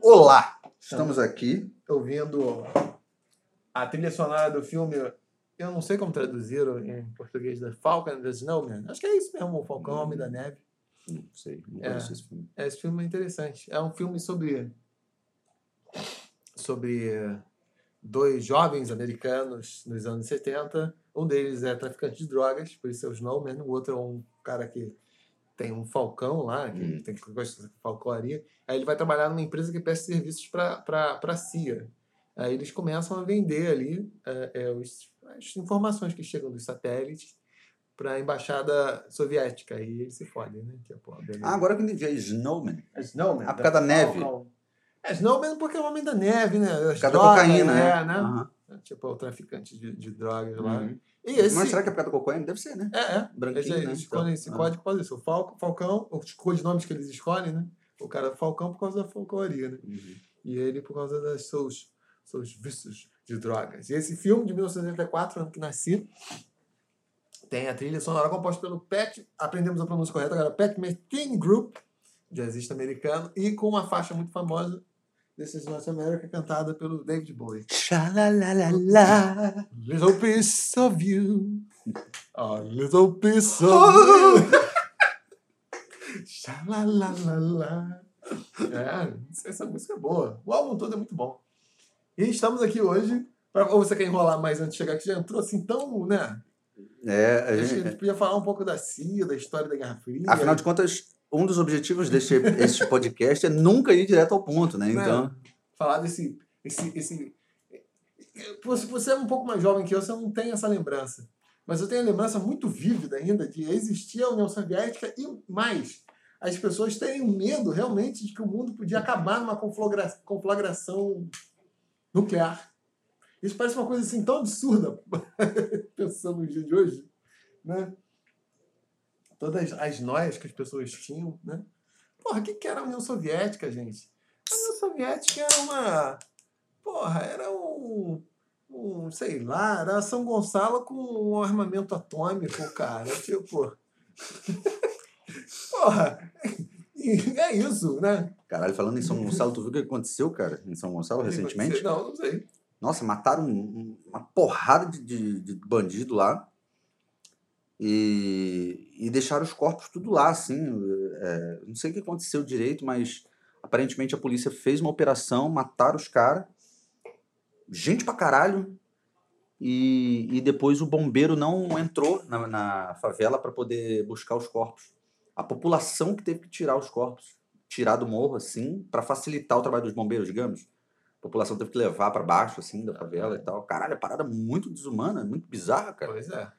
Olá! Estamos aqui. ouvindo a trilha sonora do filme. Eu não sei como traduziram em português, da Falcon and the Snowman. Acho que é isso mesmo, o Falcão Homem da Neve. Não sei, não É. conheço esse filme. É, Esse filme é interessante. É um filme sobre sobre dois jovens americanos nos anos 70. Um deles é traficante de drogas, por isso é o Snowman. O outro é um cara que tem um falcão lá, que Hum. tem que falcoaria. Aí ele vai trabalhar numa empresa que presta serviços para a CIA. Aí eles começam a vender ali eh, eh, os- as informações que chegam dos satélites para a embaixada soviética. Aí eles se fodem, né? Que é, pô. Ah, agora que eu entendi, é Snowman. É Snowman. Ah, por causa da neve. É Snowman porque é o homem da neve, né? As Por causa da cocaína, né? é, né? Aham. Tipo, o traficante de, de drogas lá. Uhum. E esse... Mas será que é por causa da cocaína? Deve ser, né? É, é. Branquinho, Eles, né? escolhem Então, esse ah. código por causa disso. O Falcão, Falcão, os codinomes que eles escolhem, né? O cara é Falcão por causa da falcoaria, né? Uhum. E ele por causa dos seus, seus vícios de drogas. E esse filme de 1984, ano que nasci, tem a trilha sonora composta pelo Pat, aprendemos a pronúncia correta agora, Pat Metheny Group, jazzista americano, e com uma faixa muito famosa desses North America, cantada pelo David Bowie. Tchalalalala. Little piece of you, a little piece of you. Xalalalala. É, essa música é boa. O álbum todo é muito bom. E estamos aqui hoje. Pra, ou você quer enrolar mais antes de chegar, que já entrou assim tão, né? É, a A gente- gente podia falar um pouco da CIA, da história da Guerra Fria. afinal de contas, um dos objetivos deste este podcast é nunca ir direto ao ponto, né? Então, falar desse. Esse, esse... Se você é um pouco mais jovem que eu, você não tem essa lembrança. Mas eu tenho a lembrança muito vívida ainda de existir a União Soviética e mais. As pessoas terem medo realmente de que o mundo podia acabar numa conflagra- conflagração nuclear. Isso parece uma coisa assim tão absurda, pensando no dia de hoje. Né? Todas as noias que as pessoas tinham. Né? Porra, o que, que era a União Soviética, gente? A União Soviética era uma. Porra, era um. um sei lá, era São Gonçalo com um armamento atômico, cara. Tipo. Porra! É isso, né? caralho, falando em São Gonçalo, tu viu o que aconteceu, cara, em São Gonçalo recentemente? Não, não sei. Nossa, mataram um- um- uma porrada de, de, de bandido lá. E, e deixaram os corpos tudo lá, assim. é, não sei o que aconteceu direito, mas aparentemente a polícia fez uma operação, mataram os caras. Gente pra caralho. E, e depois o bombeiro não entrou na, na favela para poder buscar os corpos. A população que teve que tirar os corpos. Tirar do morro, assim, para facilitar o trabalho dos bombeiros, digamos. A população teve que levar para baixo, assim, da favela e tal. Caralho, é parada muito desumana, muito bizarra, cara. Pois é.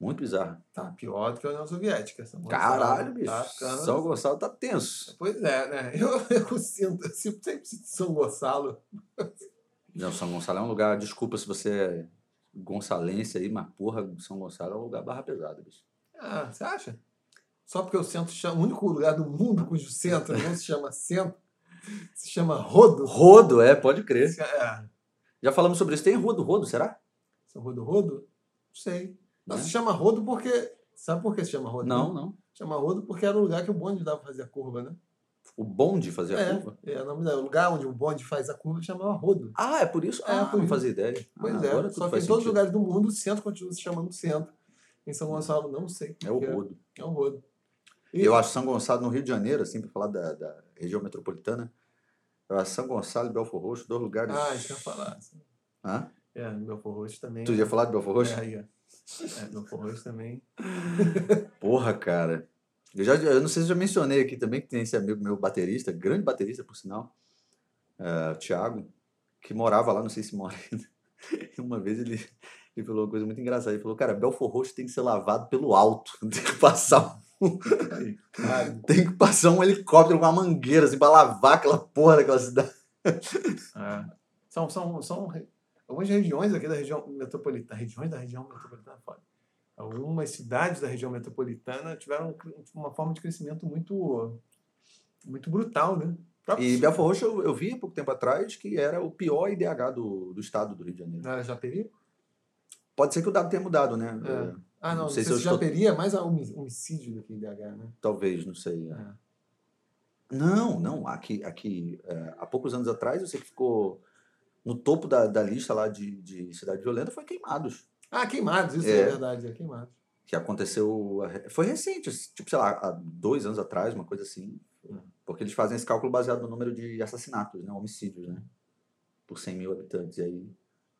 Muito bizarra. Tá pior do que a União Soviética. São Gonçalo. Caralho, bicho. Tá ficando- São Gonçalo tá tenso. Pois é, né? Eu, eu sinto, eu sempre sinto São Gonçalo. Não, São Gonçalo é um lugar. Desculpa se você é gonçalense aí, mas porra, São Gonçalo é um lugar barra pesada, bicho. Ah, você acha? Só porque o centro chama, o único lugar do mundo cujo centro não se chama centro, se chama Rodo. Rodo, é, pode crer. É, Já falamos sobre isso. Tem Rodo, Rodo, será? São Rodo Rodo? Não sei. Não, Né? se chama Rodo porque. Sabe por que se chama Rodo? Não, né? não. Chama Rodo porque era o lugar que o bonde dava fazer a curva, né? O bonde fazia a é, curva? é, o nome da- o lugar onde o bonde faz a curva chamava Rodo. Ah, é por isso? É, ah, por não isso. fazia ideia. Pois Ah, é. Só que em todos os lugares do mundo o centro continua se chamando centro. Em São Gonçalo, não sei. É o porque Rodo. É o Rodo. E- Eu acho São Gonçalo no Rio de Janeiro, assim, para falar da, da região metropolitana. Eu acho São Gonçalo e Belfor Roxo, dois lugares. Ah, isso eu ia falar. Hã? É, no Belfor Roxo também. Tu ia falar de Belfor Roxo? É, aí, ó. É, Belfor Roxo também. Porra, cara. Eu, já, eu não sei se eu já mencionei aqui também que tem esse amigo meu baterista, grande baterista, por sinal, o Thiago, que morava lá, não sei se mora ainda. Uma vez ele, ele falou uma coisa muito engraçada. Ele falou, cara, Belfor Roxo tem que ser lavado pelo alto. Tem que passar um, tem que passar um helicóptero com uma mangueira, assim, pra lavar aquela porra daquela cidade. É. São, são, são algumas regiões aqui da região metropolitana. Regiões da região metropolitana, é foda. Algumas cidades da região metropolitana tiveram um uma forma de crescimento muito, muito brutal, né? E Belfor Roxo eu, eu vi há pouco tempo atrás que era o pior IDH do, do estado do Rio de Janeiro. Não era Japeri? Pode ser que o dado tenha mudado, né? É. É, Ah, não, Não não sei sei se se estou- Japeri é mais homicídio do que IDH, né? talvez, não sei. é. Não, não. Aqui, aqui há poucos anos atrás, eu sei que ficou no topo da, da lista lá de, de cidade violenta foi Queimados. Ah, Queimados, isso é, É. verdade, é Queimados. Que aconteceu. Foi recente, tipo, sei lá, há dois anos atrás, uma coisa assim. Porque eles fazem esse cálculo baseado no número de assassinatos, né? Homicídios, né? Por 100 mil habitantes. E aí,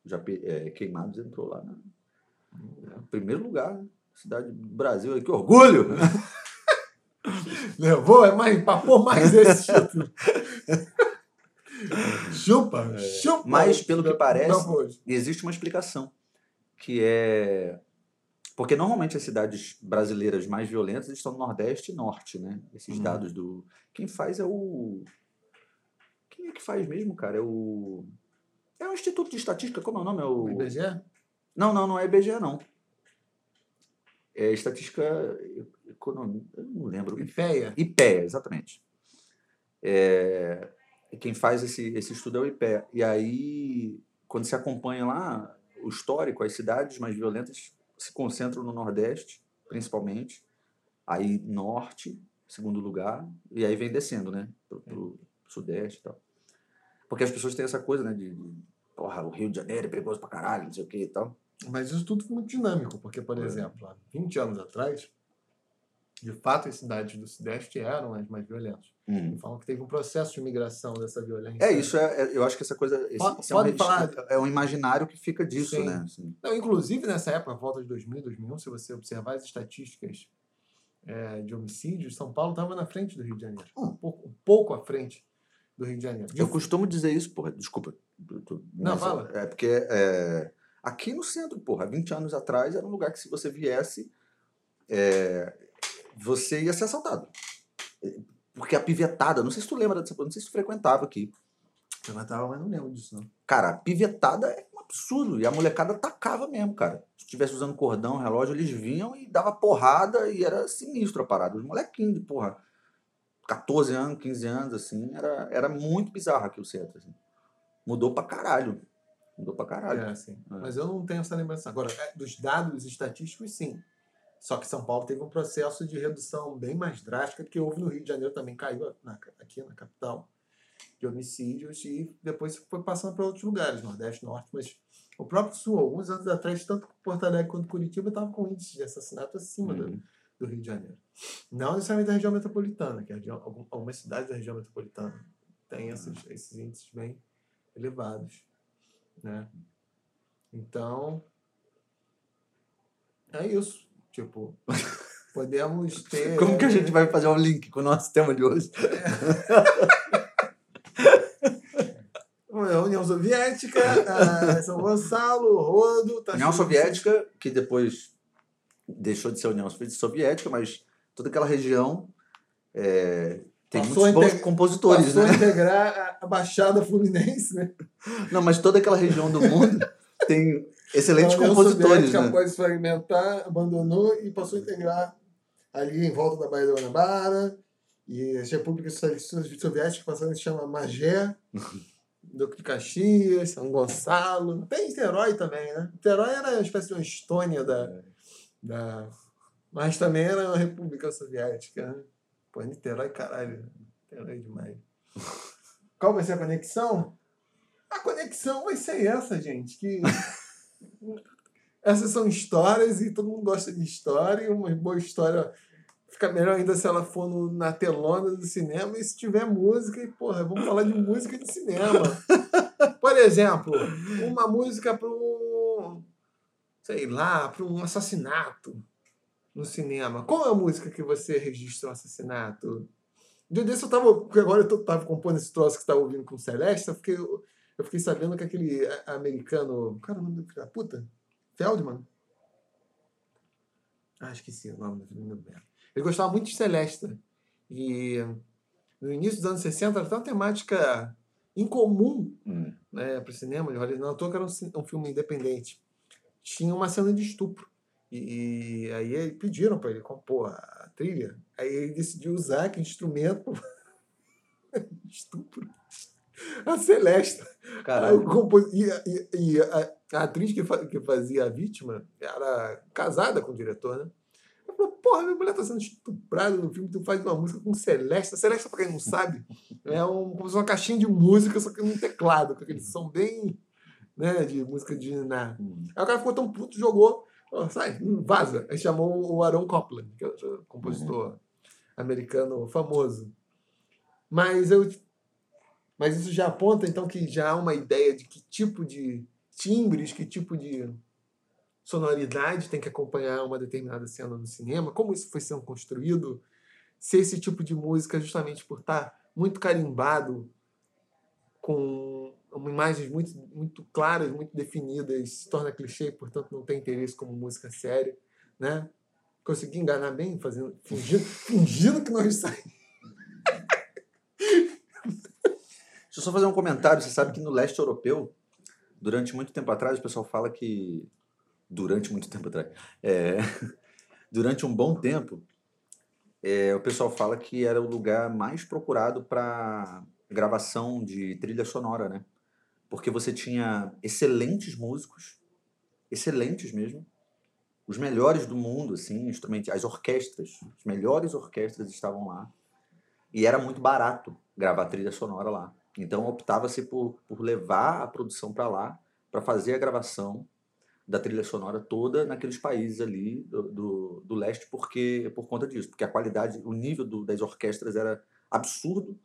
já, é, Queimados entrou lá no primeiro lugar, né? cidade do Brasil. Que orgulho! Levou, é mais, papou mais esse título. chupa, chupa. Mas, pelo que parece, existe uma explicação, que é... Porque normalmente as cidades brasileiras mais violentas estão no Nordeste e Norte, né? Esses Uhum. dados do... Quem faz é o... Quem é que faz mesmo, cara? É o... É o Instituto de Estatística, como é o nome? É o o... IBGE? Não, não, não é IBGE, não. É Estatística Econômica, eu não lembro. IPEA. IPEA, exatamente. É, quem faz esse, esse estudo é o IPEA. E aí, quando se acompanha lá o histórico, as cidades mais violentas se concentram no Nordeste, principalmente. Aí, Norte, segundo lugar. E aí vem descendo, né? Pro, pro Sudeste e tal. Porque as pessoas têm essa coisa, né? De, de, porra, o Rio de Janeiro é perigoso pra caralho, não sei o que e tal. Mas isso tudo foi muito dinâmico, porque, por É. exemplo, há 20 anos atrás, de fato, as cidades do Sudeste eram as mais violentas. Falam que teve um processo de migração dessa violência. É, isso é, é- eu acho que essa coisa. Esse, Pode- esse é, um, pode falar. é um imaginário que fica disso, Sim. né? Assim. Não, inclusive, nessa época, volta de 2000, 2001, se você observar as estatísticas é, de homicídios, São Paulo estava na frente do Rio de Janeiro. Um pouco, um pouco à frente do Rio de Janeiro. Eu costumo dizer isso, porra, desculpa. Não, fala. É porque é, aqui no centro, porra, 20 anos atrás era um lugar que se você viesse, é, você ia ser assaltado. Porque a pivetada, não sei se tu lembra dessa não sei se tu frequentava aqui. Eu matava, mas não lembro disso, não. Cara, a pivetada é um absurdo. E a molecada atacava mesmo, cara. Se estivesse usando cordão, relógio, eles vinham e dava porrada e era sinistro a parada. Os molequinhos de, porra, 14 anos, 15 anos, assim, era, era muito bizarro aqui o. Assim. Mudou pra caralho. Mudou pra caralho. É, sim. É. Mas eu não tenho essa lembrança. Agora, é, dos dados estatísticos, sim. Só que São Paulo teve um processo de redução bem mais drástica do que houve no Rio de Janeiro, também caiu na- aqui na capital, de homicídios, e depois foi passando para outros lugares, Nordeste, Norte, mas o próprio Sul, alguns anos atrás, tanto Porto Alegre quanto Curitiba estavam com índices de assassinato acima do, Uhum. do Rio de Janeiro. Não necessariamente da região metropolitana, que algumas cidades da região metropolitana têm esses, esses índices bem elevados. Né? Então, é isso. Tipo, podemos ter. Como que a gente vai fazer um link com o nosso tema de hoje? A União Soviética, a São Gonçalo, Rodo. Tá União cheio- Soviética, que depois deixou de ser União Soviética, mas toda aquela região é, tem Passou muitos bons compositores, Passou né? a integrar a- a Baixada Fluminense, né? Não, mas toda aquela região do mundo tem excelentes A União compositores, Soviética, né? após fragmentar, abandonou e passou a integrar ali em volta da Baía da Guanabara. E as repúblicas socialistas soviéticas passaram a se chamar Magé, Duque de Caxias, São Gonçalo. Tem Niterói também, né? Niterói era uma espécie de uma Estônia da, da... Mas também era uma república soviética, né? Pô, Niterói, caralho. Niterói demais. Qual vai ser a conexão? A conexão vai ser essa, gente. Que essas são histórias e todo mundo gosta de história. E uma boa história fica melhor ainda se ela for no- na telona do cinema e se tiver música. E, porra, vamos falar de música de cinema. Por exemplo, uma música para um. Sei lá, para um assassinato no cinema. Qual é a música que você registra um assassinato? Dia desse eu tava. Porque agora eu tô, tava compondo esse troço que você tava ouvindo com o Celeste, eu fiquei, eu fiquei sabendo que aquele a- americano. Cara, o nome da puta? Feldman? Ah, esqueci o nome do merda. Ele gostava muito de Celeste. E no início dos anos 60 era tão temática incomum Hum. né, para o cinema de Hollywood. Não, toa que era um, um filme independente. Tinha uma cena de estupro. E, e aí pediram para ele compor a trilha. Aí ele decidiu usar que instrumento estupro. A Celeste. Caralho. E, e- e a, a atriz que, fa- que fazia a vítima era casada com o diretor, né? falou, porra, minha mulher tá sendo estuprada no filme, tu faz uma música com Celeste. A Celeste, pra quem não sabe, é um, como se uma caixinha de música, só que num teclado, com aquele som bem, né, de música de na. Aí o cara ficou tão puto, jogou, ó, sai, vaza. Aí chamou o Aaron Copland, que é o compositor americano famoso. Mas eu mas isso já aponta então que já há uma ideia de que tipo de timbres, que tipo de sonoridade tem que acompanhar uma determinada cena no cinema, como isso foi sendo construído, se esse tipo de música, justamente por estar muito carimbado, com imagens muito, muito claras, muito definidas, se torna clichê, portanto não tem interesse como música séria, né? Consegui enganar bem, fazendo, fingindo, fingindo que nós saímos. Deixa eu só fazer um comentário. Você sabe que no leste europeu, durante muito tempo atrás, o pessoal fala que durante muito tempo atrás. É, durante um bom tempo, é, o pessoal fala que era o lugar mais procurado para gravação de trilha sonora, né? Porque você tinha excelentes músicos, excelentes mesmo, os melhores do mundo, assim, instrumentos, as orquestras, as melhores orquestras estavam lá. E era muito barato gravar trilha sonora lá. Então optava-se por, por levar a produção para lá, para fazer a gravação da trilha sonora toda naqueles países ali do, do, do, leste porque por conta disso porque a qualidade o nível do, das orquestras era absurdo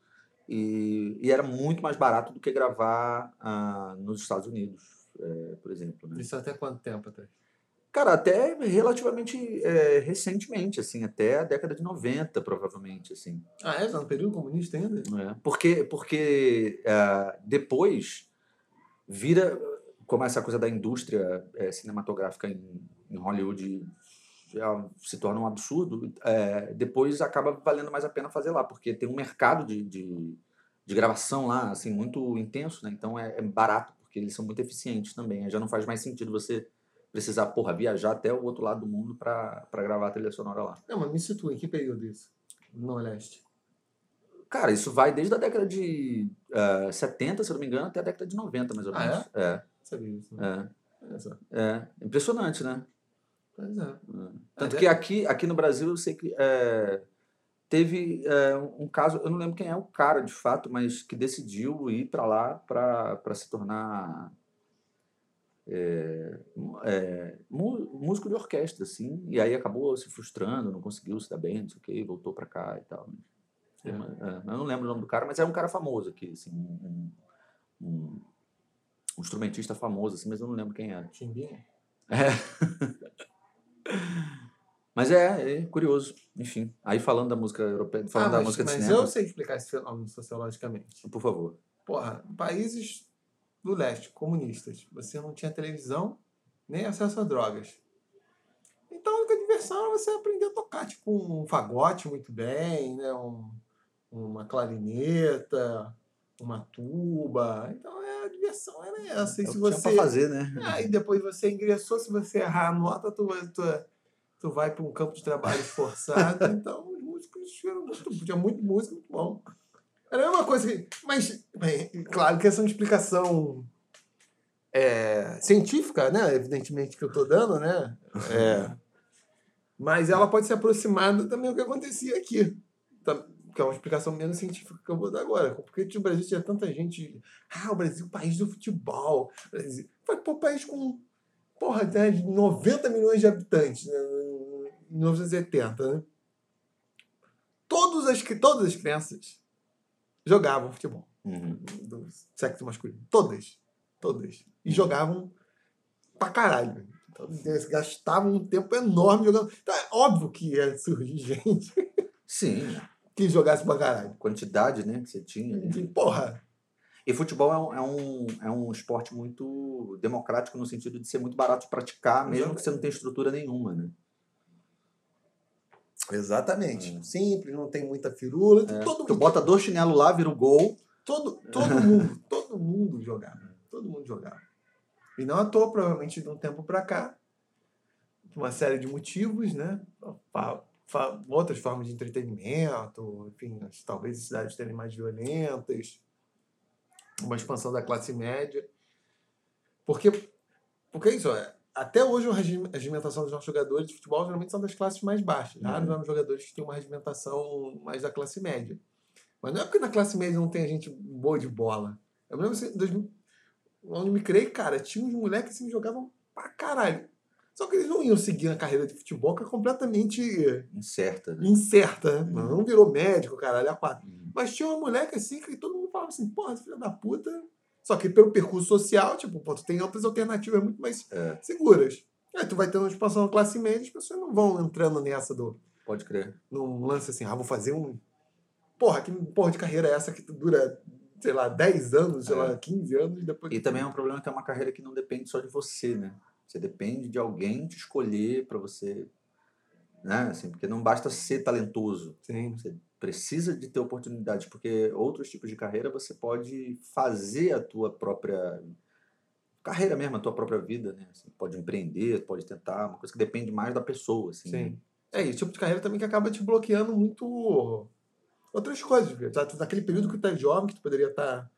e, e, era muito mais barato do que gravar ah, nos Estados Unidos é, por exemplo né? isso até quanto tempo até cara até relativamente é, recentemente assim até a década de 90 provavelmente assim ah é no período comunista ainda é, porque porque uh, depois vira como essa coisa da indústria é, cinematográfica em, em, Hollywood se torna um absurdo, é, depois acaba valendo mais a pena fazer lá, porque tem um mercado de, de, de gravação lá, assim, muito intenso, né? Então é, é, barato, porque eles são muito eficientes também. Já não faz mais sentido você precisar, porra, viajar até o outro lado do mundo para gravar a trilha sonora lá. Não, mas me situa, em que período isso? No Leste? Cara, isso vai desde a década de uh, 70, se eu não me engano, até a década de 90, mais ou menos. Ah, é? é. Sabia isso. Né? É. é. Impressionante, né? Pois é. é. Tanto é. que aqui, aqui no Brasil eu sei que é, teve é, um caso, eu não lembro quem é o cara de fato, mas que decidiu ir para lá para se tornar é, é, músico de orquestra, assim, e aí acabou se frustrando, não conseguiu se dar bem, não sei o que, voltou para cá e tal. É. Uma, eu não lembro o nome do cara, mas é um cara famoso aqui, assim, um, um um instrumentista famoso, assim, mas eu não lembro quem era. Chimbinha? É. mas é, é, curioso. Enfim, aí falando da música europeia, falando ah, mas, da música de mas cinema... eu sei explicar esse fenômeno sociologicamente. Por favor. Porra, países do leste, comunistas, você não tinha televisão, nem acesso a drogas. Então a única diversão era você aprender a tocar, tipo, um fagote muito bem, né? Um, uma clarineta, uma tuba. Então a diversão era essa. E é se você pra fazer, né? Aí depois você ingressou, se você errar a nota, tu, tu, tu vai para um campo de trabalho esforçado. então os músicos tiveram muito, tinha muito músico, muito bom. Era a mesma coisa que. Mas, bem, claro que essa é uma explicação é, científica, né? Evidentemente que eu estou dando, né? É, mas ela pode ser aproximada também do que acontecia aqui que é uma explicação menos científica que eu vou dar agora. Porque o Brasil tinha tanta gente. Ah, o Brasil, país do futebol. Brasil. Foi pô, país com porra, né, 90 milhões de habitantes né, em 1970. Né? Todas, as, todas as crianças jogavam futebol uhum. do sexo masculino. Todas. Todas. E jogavam pra caralho. Então, eles gastavam um tempo enorme jogando. Então, é óbvio que ia surgir gente. Sim que jogasse pra caralho. Quantidade, né, que você tinha. Né? Porra! E futebol é um, é, um, é um esporte muito democrático no sentido de ser muito barato de praticar, mesmo que você não tenha estrutura nenhuma, né? Exatamente. É. Simples, não tem muita firula. É. Todo tu bota dois chinelos lá, vira o gol. Todo, todo mundo, todo mundo jogava. Todo mundo jogava. E não à toa, provavelmente, de um tempo para cá, uma série de motivos, né? outras formas de entretenimento, enfim, talvez as cidades terem mais violentas, uma expansão da classe média. Porque, porque isso é, até hoje a regimentação dos nossos jogadores de futebol geralmente são das classes mais baixas. Uhum. Raros são jogadores que têm uma regimentação mais da classe média. Mas não é porque na classe média não tem gente boa de bola. Eu me lembro assim, 2000, onde me criei, cara, tinha uns moleques assim, que jogavam pra caralho. Só que eles não iam seguir a carreira de futebol, que é completamente Incerta. Né? incerta. Né? Não virou médico, caralho, a quatro. Uhum. Mas tinha uma moleque assim que todo mundo falava assim, porra, filho da puta. Só que pelo percurso social, tipo, pô, tu tem outras alternativas muito mais É. seguras. Aí tu vai tendo uma expansão na classe média, as pessoas não vão entrando nessa do. Pode crer. num lance assim, ah, vou fazer um. Porra, que porra de carreira é essa que dura, sei lá, 10 anos, sei É. lá, 15 anos e depois. E também é um problema que é uma carreira que não depende só de você, né? Você depende de alguém te escolher para você, né? Assim, porque não basta ser talentoso. Sim. Você precisa de ter oportunidades, porque outros tipos de carreira você pode fazer a tua própria carreira mesmo, a tua própria vida, né? Você pode empreender, pode tentar, uma coisa que depende mais da pessoa, assim. Sim. É, esse tipo de carreira também que acaba te bloqueando muito outras coisas. Tá? Tu- Naquele período que tu é jovem, que tu poderia estar,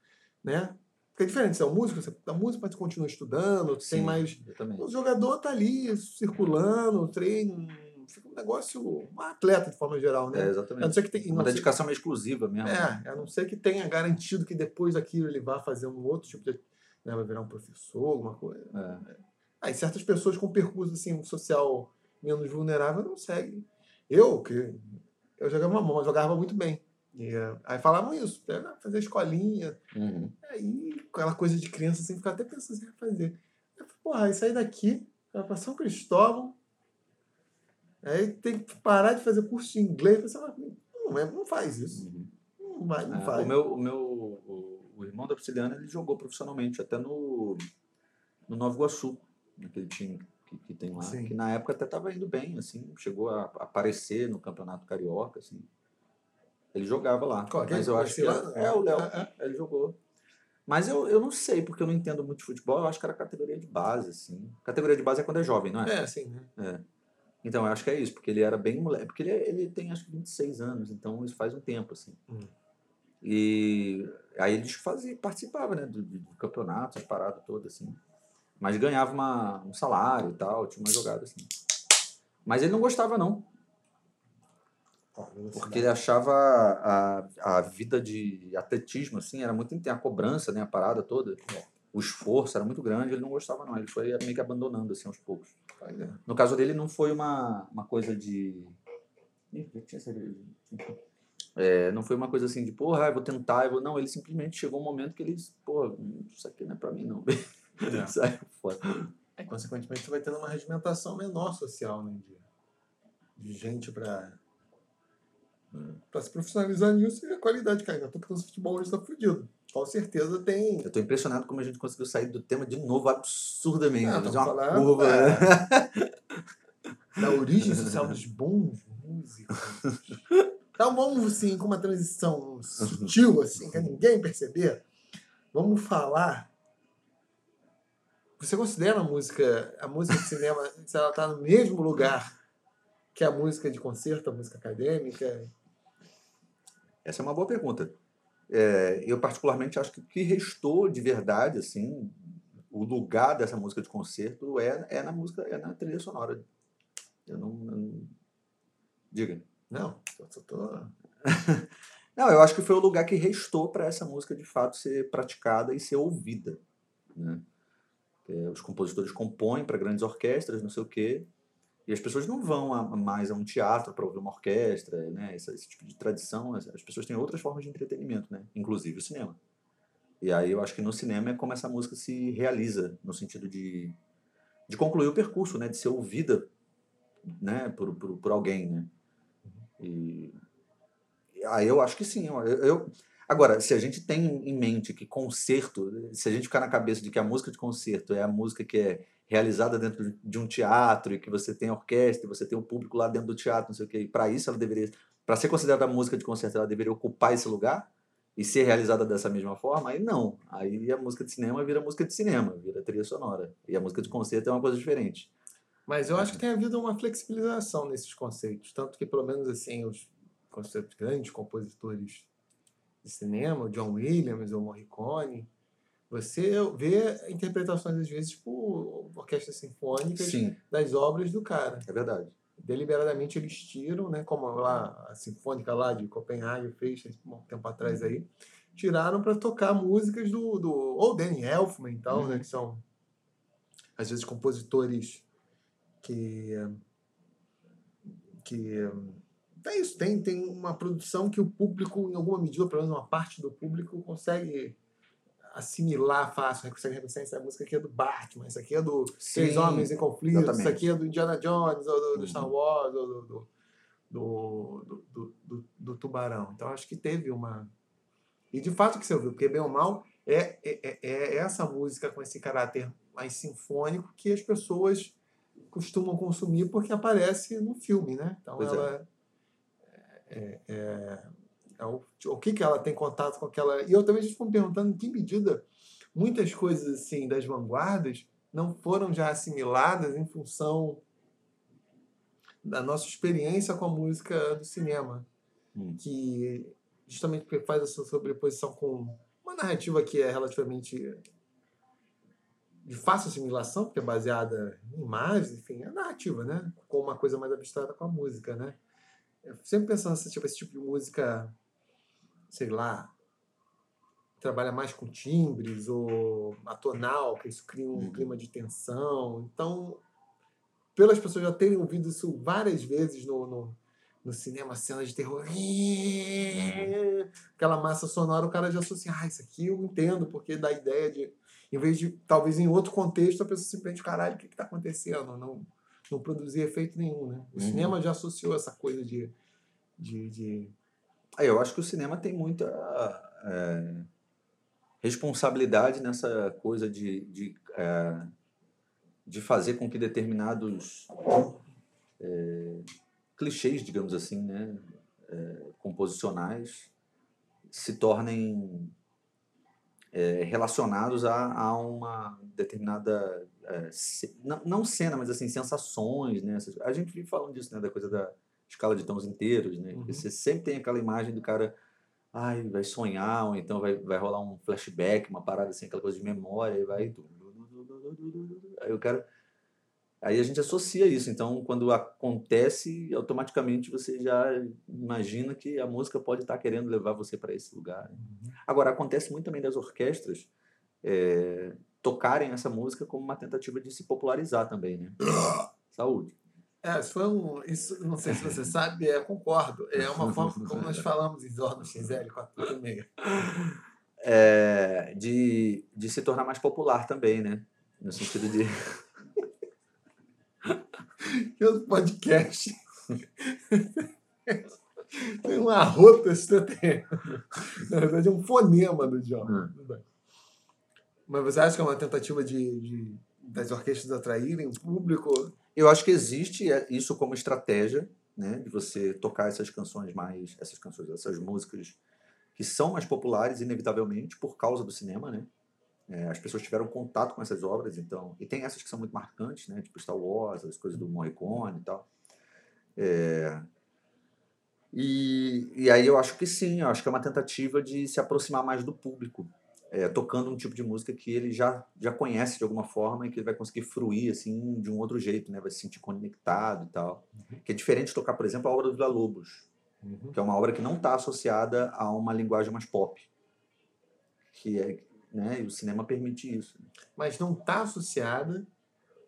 né? Porque é diferente, você é um músico, você da música, mas tu continua estudando, tu tem Sim, mais... Exatamente. O jogador tá ali, circulando, treino, fica um negócio... Um atleta, de forma geral, né? É, A não exatamente. ser que tem... Uma dedicação meio exclusiva mesmo. né? É, a não ser que tenha garantido que depois daquilo ele vá fazer um outro tipo de. Né, vai virar um professor, alguma coisa. É. Aí certas pessoas com percurso assim, social menos vulnerável não seguem. Eu, que eu jogava uma jogava muito bem. E, eh, aí falavam isso, né, fazer escolinha. Uhum. Aí aquela coisa de criança assim, ficar até pensando assim, fazer. Eu falei, Porra, aí sair daqui, vai pra São Cristóvão. Aí tem que parar de fazer curso de inglês. Você fala, não, é, não faz isso. Uhum. Não vai, não É, faz. o meu, o meu o, o irmão da Prisciliana, ele jogou profissionalmente, até no, no Nova Iguaçu, naquele time que, que tem lá, Sim. que na época até estava indo bem, assim, chegou a aparecer no Campeonato Carioca, assim. Ele jogava lá, Qual, mas eu acho que Esse lá? era- é o Léo, É, ele jogou. Mas eu, eu não sei, porque eu não entendo muito de futebol, eu acho que era categoria de base, assim. Categoria de base é quando é jovem, não é? É, assim, né? Então, eu acho que é isso, porque ele era bem moleque. Porque ele, ele tem acho que 26 anos, então isso faz um tempo, assim. Hum. E aí eles faziam, participavam, né, do, do campeonato, as paradas todas, assim. Mas ganhava uma, um salário e tal, tinha uma jogada assim. Mas ele não gostava, não, porque ele achava a, a vida de atletismo, assim, era muito intensa, a cobrança, né, a parada toda. O esforço era muito grande, ele não gostava, não. Ele foi meio que abandonando, assim, aos poucos. No caso dele, não foi uma, uma coisa de. É, não foi uma coisa assim de, porra, eu vou tentar. Eu vou... Não, ele simplesmente chegou um momento que ele, porra, isso aqui não é pra mim, não. É. Saiu fora. É, consequentemente, você vai tendo uma regimentação menor social, né? De, de gente para para se profissionalizar nisso e a qualidade cai. Não tô porque o futebol hoje tá fudido. Com certeza tem. Eu tô impressionado como a gente conseguiu sair do tema de novo absurdamente. Ah, né? tamo Fazer uma falando, curva, é. Da origem social dos bons músicos. Então vamos, assim, com uma transição sutil, assim, que ninguém perceber. Vamos falar. Você considera a música, a música de cinema, se ela está no mesmo lugar que a música de concerto, a música acadêmica? Essa é uma boa pergunta. É, eu, particularmente, acho que o que restou de verdade, assim, o lugar dessa música de concerto é, é na música, é na trilha sonora. Eu não. eu não- Diga. Não, tô, tô, Não, eu acho que foi o lugar que restou para essa música de fato ser praticada e ser ouvida. Né? É, os compositores compõem para grandes orquestras, não sei o quê, e as pessoas não vão a- mais a um teatro para ouvir uma orquestra, né? esse, esse tipo de tradição. As, as pessoas têm outras formas de entretenimento, né? inclusive o cinema. E aí eu acho que no cinema é como essa música se realiza, no sentido de, de concluir o percurso, né? de ser ouvida né? por, por, por alguém. Né? E ah, eu acho que sim. Eu, eu- agora, se a gente tem em mente que concerto, se a gente ficar na cabeça de que a música de concerto é a música que é realizada dentro de um teatro e que você tem orquestra, você tem o público lá dentro do teatro, não sei o quê, e para isso ela deveria, para ser considerada música de concerto, ela deveria ocupar esse lugar e ser realizada dessa mesma forma, aí não. Aí a música de cinema vira música de cinema, vira trilha sonora. E a música de concerto é uma coisa diferente. Mas eu acho que tem havido uma flexibilização nesses conceitos. Tanto que, pelo menos, assim, os grandes compositores de cinema, o John Williams ou Morricone, você vê interpretações, às vezes, por orquestras sinfônicas Sim, das obras do cara. é verdade. Deliberadamente eles tiram, né, como lá a Sinfônica lá de Copenhague fez um tempo atrás aí, tiraram para tocar músicas do, do ou Danny Elfman e tal, né, Uhum. que são às vezes compositores que que é isso, tem, tem uma produção que o público, em alguma medida, pelo menos uma parte do público, consegue assimilar fácil, né? consegue reconhecer essa música aqui é do Batman, isso aqui é do Três Sim, Homens em Conflito, isso exatamente. aqui é do Indiana Jones, ou do, do Uhum. Star Wars, ou do, do, do, do, do- do Tubarão. Então acho que teve uma. E de fato que você ouviu, porque bem ou mal é, é, é- é essa música com esse caráter mais sinfônico que as pessoas costumam consumir porque aparece no filme, né? Então Pois é. ela é, é- é o, o que que ela tem contato com aquela e eu também estou me perguntando em que medida muitas coisas assim das vanguardas não foram já assimiladas em função da nossa experiência com a música do cinema Hum. que justamente porque faz essa sobreposição com uma narrativa que é relativamente de fácil assimilação, porque é baseada em imagens, enfim, é narrativa, né? Com uma coisa mais abstrata com a música, né? Eu sempre pensando nesse tipo, esse tipo de música, sei lá, trabalha mais com timbres ou atonal, que isso cria um Uhum. clima de tensão. Então, pelas pessoas já terem ouvido isso várias vezes no, no, no cinema, cenas de terror, aquela massa sonora, o cara já associa, ah, isso aqui eu entendo, porque dá a ideia de, em vez de, talvez em outro contexto, a pessoa simplesmente, caralho, o que está acontecendo? Não, não produzir efeito nenhum, né? O Uhum. cinema já associou essa coisa de, de, de eu acho que o cinema tem muita é, responsabilidade nessa coisa de, de, é, de fazer com que determinados é, clichês, digamos assim, né, é, composicionais, se tornem é, relacionados a, a uma determinada é, não, não cena, mas assim sensações, né? A gente vive falando disso, né, da coisa da escala de tons inteiros, né? Uhum. Você sempre tem aquela imagem do cara, ai, vai sonhar, ou então vai, vai rolar um flashback, uma parada assim, aquela coisa de memória, e vai. Aí o cara. Aí a gente associa isso. Então, quando acontece, automaticamente você já imagina que a música pode estar querendo levar você para esse lugar. né? Agora, acontece muito também das orquestras é, tocarem essa música como uma tentativa de se popularizar também, né? Saúde. É, foi um. Isso, não sei se você sabe, é, concordo. É uma forma, como nós falamos em Zorno XL 486. É, de, de se tornar mais popular também, né? No sentido de. Que o podcast. Tem uma rota extraterrena. Na verdade, é um fonema do John. Hum. Mas você acha que é uma tentativa de, de- das orquestras atraírem o público? Eu acho que existe é, isso como estratégia, né? De você tocar essas canções mais. Essas canções, essas músicas que são mais populares, inevitavelmente, por causa do cinema, né? É, as pessoas tiveram contato com essas obras, então. E tem essas que são muito marcantes, né? Tipo Star Wars, as coisas do Morricone e tal. É, e, e aí eu acho que sim, eu acho que é uma tentativa de se aproximar mais do público, é, tocando um tipo de música que ele já, já conhece de alguma forma e que ele vai conseguir fruir assim de um outro jeito, né? Vai se sentir conectado e tal. Que é diferente de tocar, por exemplo, a obra do Vila Lobos, que é uma obra que não está associada a uma linguagem mais pop. Que é, né? E o cinema permite isso. Mas não está associada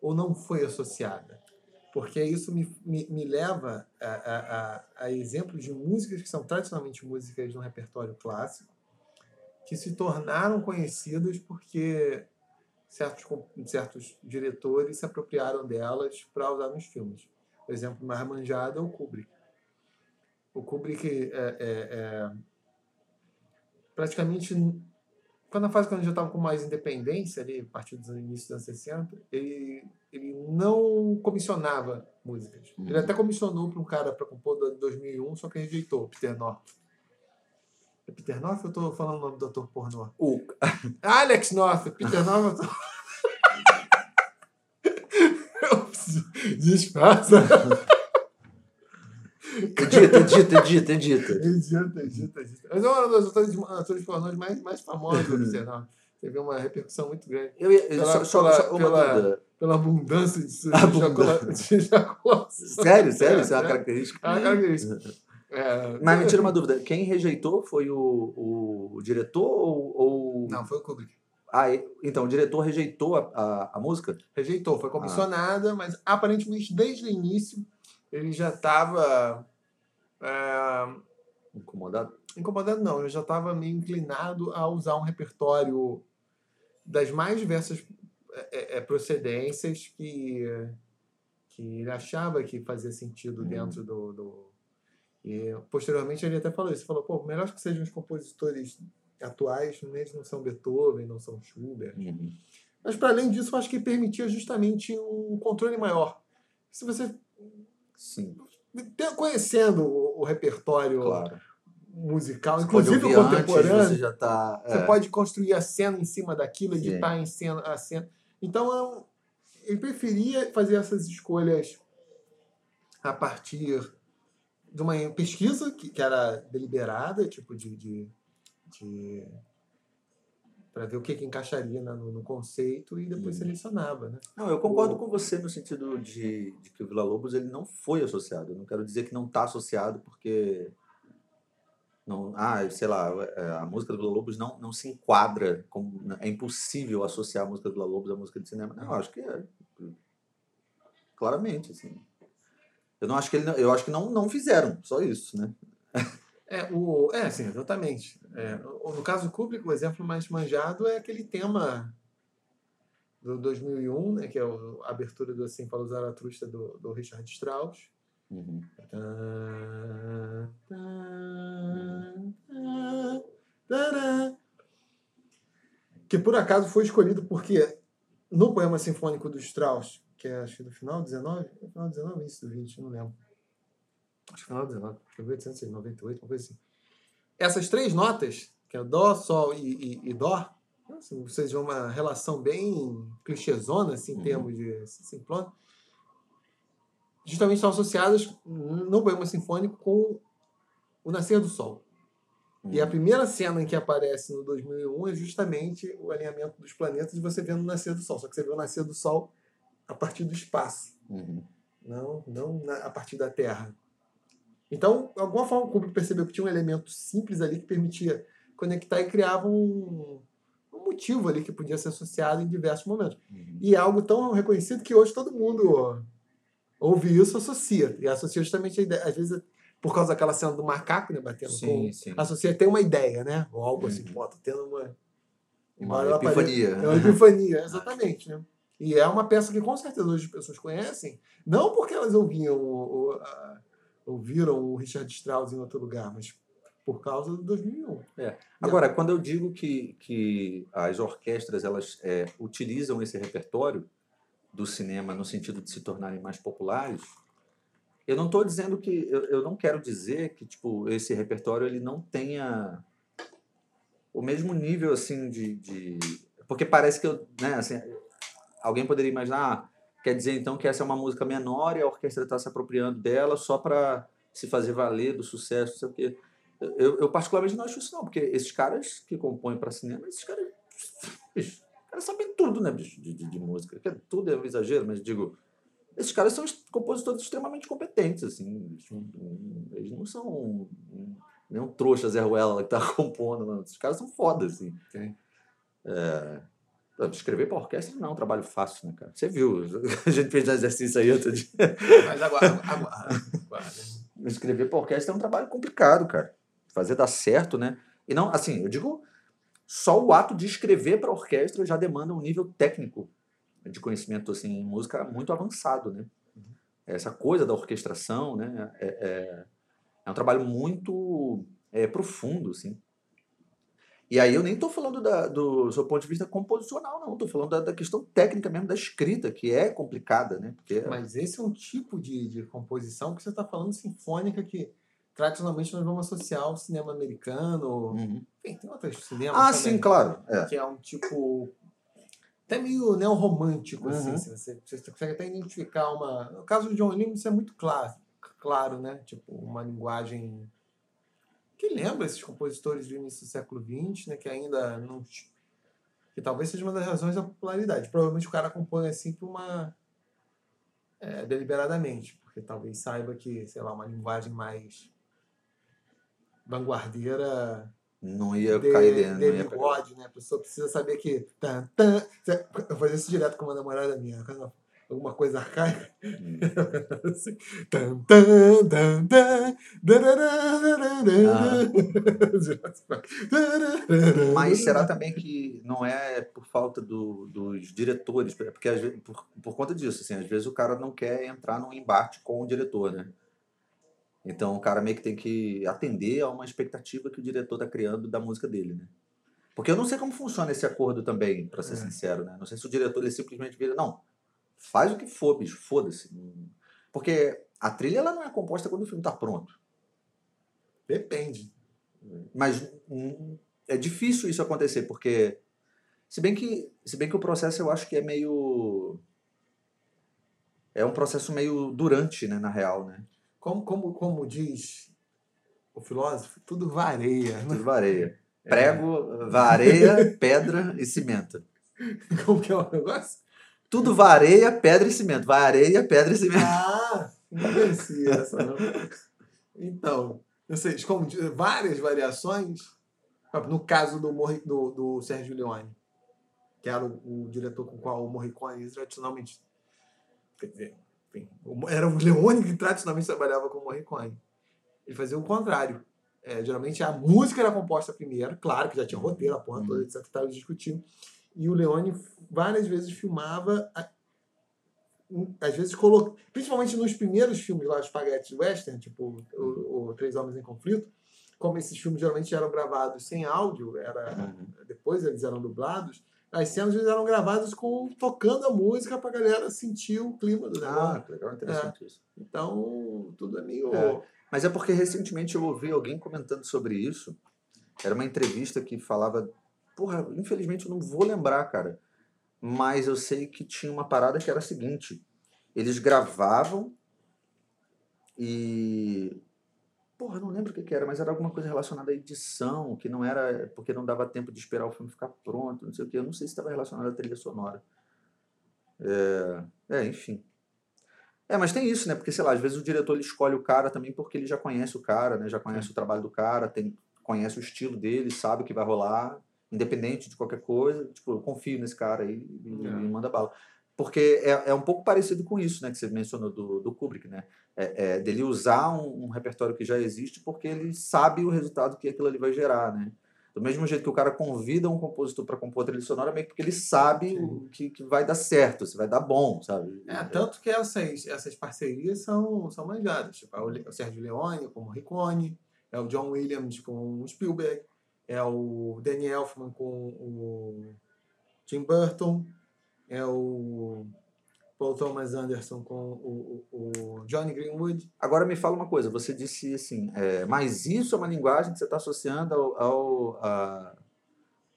ou não foi associada? Porque isso me, me, me leva a, a, a, a exemplos de músicas que são tradicionalmente músicas de um repertório clássico, que se tornaram conhecidas porque certos, certos diretores se apropriaram delas para usar nos filmes. O exemplo mais manjado é o Kubrick. O Kubrick é, é- é praticamente quando na fase quando ele já estava com mais independência ali, a partir dos inícios dos anos 60, ele, ele não comissionava músicas. Uhum. Ele até comissionou para um cara para compor do 2001, só que rejeitou, Peter North. É Peter North ou eu tô falando o nome do ator pornô? O, Alex North, Peter North. Disfarça. edita, edita, edita, edita. Edita, edita, edita. Mas é um dos atores, pornôs mais, mais famosos do Peter. Teve uma repercussão muito grande. Eu ia, Pela- só, só- pela- só uma pela- dúvida. pela abundância de Abundância. ejaculação. Sério, sério? Isso é uma É. característica. É uma característica. É, Mas me tira uma dúvida. Quem rejeitou foi o, o, o diretor ou, ou- Não, foi o Kubrick. Ah, então, o diretor rejeitou a, a, a música? Rejeitou, foi comissionada, mas aparentemente desde o início ele já estava. Incomodado? incomodado, não, ele já estava meio inclinado a usar um repertório das mais diversas é, é, é, procedências que, que ele achava que fazia sentido Uhum. dentro do, do. E posteriormente ele até falou isso: falou, pô, melhor que sejam os compositores atuais, eles não são Beethoven, não são Schubert. Uhum. Mas, para além disso, eu acho que permitia justamente um controle maior. Se você, Sim, conhecendo o, o repertório claro. musical, Você inclusive o ouvir antes, contemporâneo, você já tá... você é. pode construir a cena em cima daquilo, Sim. editar em cena, a cena. Então, eu, ele preferia fazer essas escolhas a partir de uma pesquisa que, que era deliberada, tipo de, de, de para ver o que, que encaixaria na- no, no conceito e depois Uhum. selecionava, né? Não, eu concordo com você no sentido de, de que o Vila Lobos ele não foi associado. Eu não quero dizer que não está associado porque não, ah, sei lá, é, a música do Vila Lobos não, não se enquadra como é impossível associar a música do Vila Lobos à música de cinema. Não, eu acho que é claramente assim. Eu não acho que ele, não- eu acho que não não fizeram, só isso, né? É, o, é sim, exatamente. É, no caso do Kubrick, o exemplo mais manjado é aquele tema do 2001, né, que é o- a abertura do Assim para o Zaratustra do, do Richard Strauss. Uhum. Tá, tá, tá. Que por acaso foi escolhido porque no poema sinfônico do Strauss, que é acho que do final 19, é final 19 início do 20, não lembro. Acho que final 19, acho que 1898, uma coisa assim. Essas três notas, que é Dó, Sol e, e, e Dó, nossa, ou seja, uma relação bem clichêzona, assim, em Uhum. termos de simplona, justamente estão associadas no poema sinfônico com o nascer do sol. E a Uhum. primeira cena em que aparece no 2001 é justamente o alinhamento dos planetas e você vendo o nascer do sol. Só que você vê o nascer do sol a partir do espaço, Uhum. não, não na- a partir da Terra. Então, de alguma forma, o Kubrick percebeu que tinha um elemento simples ali que permitia conectar e criava um, um motivo ali que podia ser associado em diversos momentos. Uhum. E é algo tão reconhecido que hoje todo mundo ouve isso, associa. E associa justamente a ideia, às vezes, por causa daquela cena do macaco, né, batendo com... Sim, sim. Associa até uma ideia, né? Ou algo assim, Uhum. pô, tá tendo uma... Uma apareça- epifania. É uma epifania, exatamente, né? E é uma peça que com certeza hoje as pessoas conhecem, não porque elas ouviam o- o- a- ouviram o Richard Strauss em outro lugar, mas por causa do 2001. Agora, quando eu digo que, que as orquestras elas é, utilizam esse repertório do cinema no sentido de se tornarem mais populares, eu não estou dizendo que eu, eu não quero dizer que tipo esse repertório ele não tenha o mesmo nível assim de, de porque parece que eu, né, assim, alguém poderia imaginar, ah, quer dizer então que essa é uma música menor e a orquestra está se apropriando dela só para se fazer valer do sucesso, não sei o quê. Eu, eu particularmente não acho isso não, porque esses caras que compõem para cinema, esses caras, bicho, caras sabem tudo, né, bicho, de, de, de música. Tudo é um exagero, mas digo, esses caras são compositores extremamente competentes, assim, eles não- são um, um, nenhum trouxa Zé Ruela que tá compondo, não. Esses caras são foda, assim. Sim. É, escrever para orquestra não é um trabalho fácil, né, cara? Você viu, a gente fez um exercício aí outro dia. Mas agora, agora, Escrever para orquestra é um trabalho complicado, cara. Fazer dar certo, né? E não, assim, eu digo, só o ato de escrever para orquestra já demanda um nível técnico de conhecimento assim, em música muito avançado, né? Essa coisa da orquestração, né? É, é, é um trabalho muito é, profundo, assim. E aí eu nem estou falando da, do seu ponto de vista composicional, não. Estou falando da, da questão técnica mesmo, da escrita, que é complicada, né? Porque Mas esse é um tipo de, de composição que você está falando sinfônica que tradicionalmente nós vamos associar ao cinema americano. Uhum. Enfim, tem outros cinemas Ah, também, sim, claro. É. que é um tipo até meio neorromântico, assim. Uhum. assim, Você, você consegue até identificar uma... No caso do John Lennon, isso é muito claro, claro, né? Tipo, uma linguagem que lembra esses compositores do início do século XX, né? Que ainda não... Que talvez seja uma das razões da popularidade. Provavelmente o cara compõe assim por uma. É, deliberadamente, porque talvez saiba que, sei lá, uma linguagem mais vanguardeira Não ia de, cair dentro. Pegar. demigode, né? A pessoa precisa saber que. Tan, tan, eu fazia isso direto com uma namorada minha. quando Alguma coisa arcaica. Hum. assim, tan, tan, tan, tan, dararara. Mas será também que não é por falta do- dos diretores, porque às vezes, por, por conta disso, assim, às vezes o cara não quer entrar num embate com o diretor, né? Então o cara meio que tem que atender a uma expectativa que o diretor está criando da música dele, né? Porque eu não sei como funciona esse acordo também, para ser É. sincero, né? Não sei se o diretor ele simplesmente vira, não, faz o que for, bicho, foda-se. Porque a trilha ela não é composta quando o filme está pronto. Depende. Mas hum, é difícil isso acontecer, porque se bem que se bem que o processo eu acho que é meio é um processo meio durante, né, na real, né? Como, como, como diz o filósofo, tudo varia. né? Tudo vareia. Prego, vareia, pedra e cimento. Como que é o negócio? Tudo vareia, pedra e cimento. Vareia, pedra e cimento. Ah, não conhecia essa, não. Então, vocês, como várias variações, no caso do, Morri, do, do Sérgio Leone, que era o, o diretor com o qual o Morricone tradicionalmente. Quer dizer, enfim, era o Leone que tradicionalmente trabalhava com o Morricone. Ele fazia o contrário. É, geralmente a música era composta primeiro, claro que já tinha roteiro, a porra toda, etc. Estava discutindo. E o Leone várias vezes filmava a- às vezes coloca, principalmente nos primeiros filmes lá, os Spaghetti Western, tipo o, o Três Homens em Conflito, como esses filmes geralmente eram gravados sem áudio, era depois eles eram dublados, as cenas eram gravadas com tocando a música pra galera sentir o clima do negócio. Ah, legal, interessante isso. Então, tudo é meio É. Mas é porque recentemente eu ouvi alguém comentando sobre isso. Era uma entrevista que falava. Porra, infelizmente eu não vou lembrar, cara. Mas eu sei que tinha uma parada que era a seguinte: eles gravavam e. Porra, não lembro o que, que era, mas era alguma coisa relacionada à edição, que não era. porque não dava tempo de esperar o filme ficar pronto, não sei o quê. Eu não sei se estava relacionado à trilha sonora. É, é, enfim. É, mas tem isso, né? Porque, sei lá, às vezes o diretor ele escolhe o cara também porque ele já conhece o cara, né? Já conhece o trabalho do cara, tem, conhece o estilo dele, sabe o que vai rolar, independente de qualquer coisa. Tipo, eu confio nesse cara aí e, É. e manda bala. Porque é, é um pouco parecido com isso, né? Que você mencionou do, do Kubrick, né? É, é, dele usar um, um repertório que já existe porque ele sabe o resultado que aquilo ali vai gerar, né? Do mesmo jeito que o cara convida um compositor para compor trilha sonora, meio que porque ele sabe o que, que vai dar certo, se vai dar bom, sabe? É, tanto que essas, essas parcerias são, são manjadas. Tipo, é o, Sérgio Leone com o Morricone, é o John Williams com o Spielberg, é o Danny Elfman com o Tim Burton, é o Paul Thomas Anderson com o, o, o Johnny Greenwood. Agora me fala uma coisa, você disse assim, é, mas isso é uma linguagem que você está associando ao, ao, a-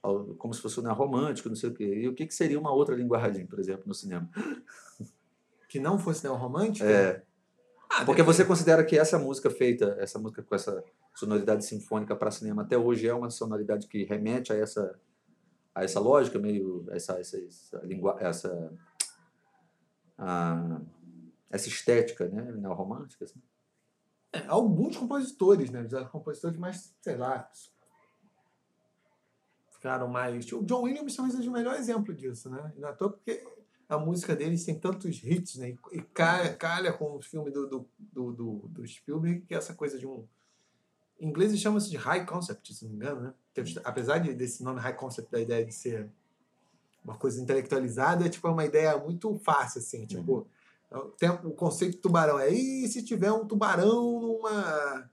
ao- como se fosse né, romântico, não sei o quê. E o que, que seria uma outra linguagem, por exemplo, no cinema? Que não fosse neorromântica? É, Ah, porque depende. você considera que essa música feita, essa música com essa sonoridade sinfônica para cinema até hoje é uma sonoridade que remete a essa a essa lógica meio essa essa essa, lingua, essa a- essa estética, né, neorromântica, assim. É, alguns compositores, né? Os compositores mais, sei lá, ficaram mais. O John Williams talvez seja o melhor exemplo disso, né? E Não é toa porque a música deles tem tantos hits, né? E- E calha, calha com o filme do, do, do, do, do Spielberg, que é essa coisa de um. Em inglês eles chamam-se de high concept, se não me engano, né? Apesar de, desse nome high concept, da ideia de ser uma coisa intelectualizada, é tipo é uma ideia muito fácil, assim. Tipo, tem o conceito de tubarão. É, e se tiver um tubarão numa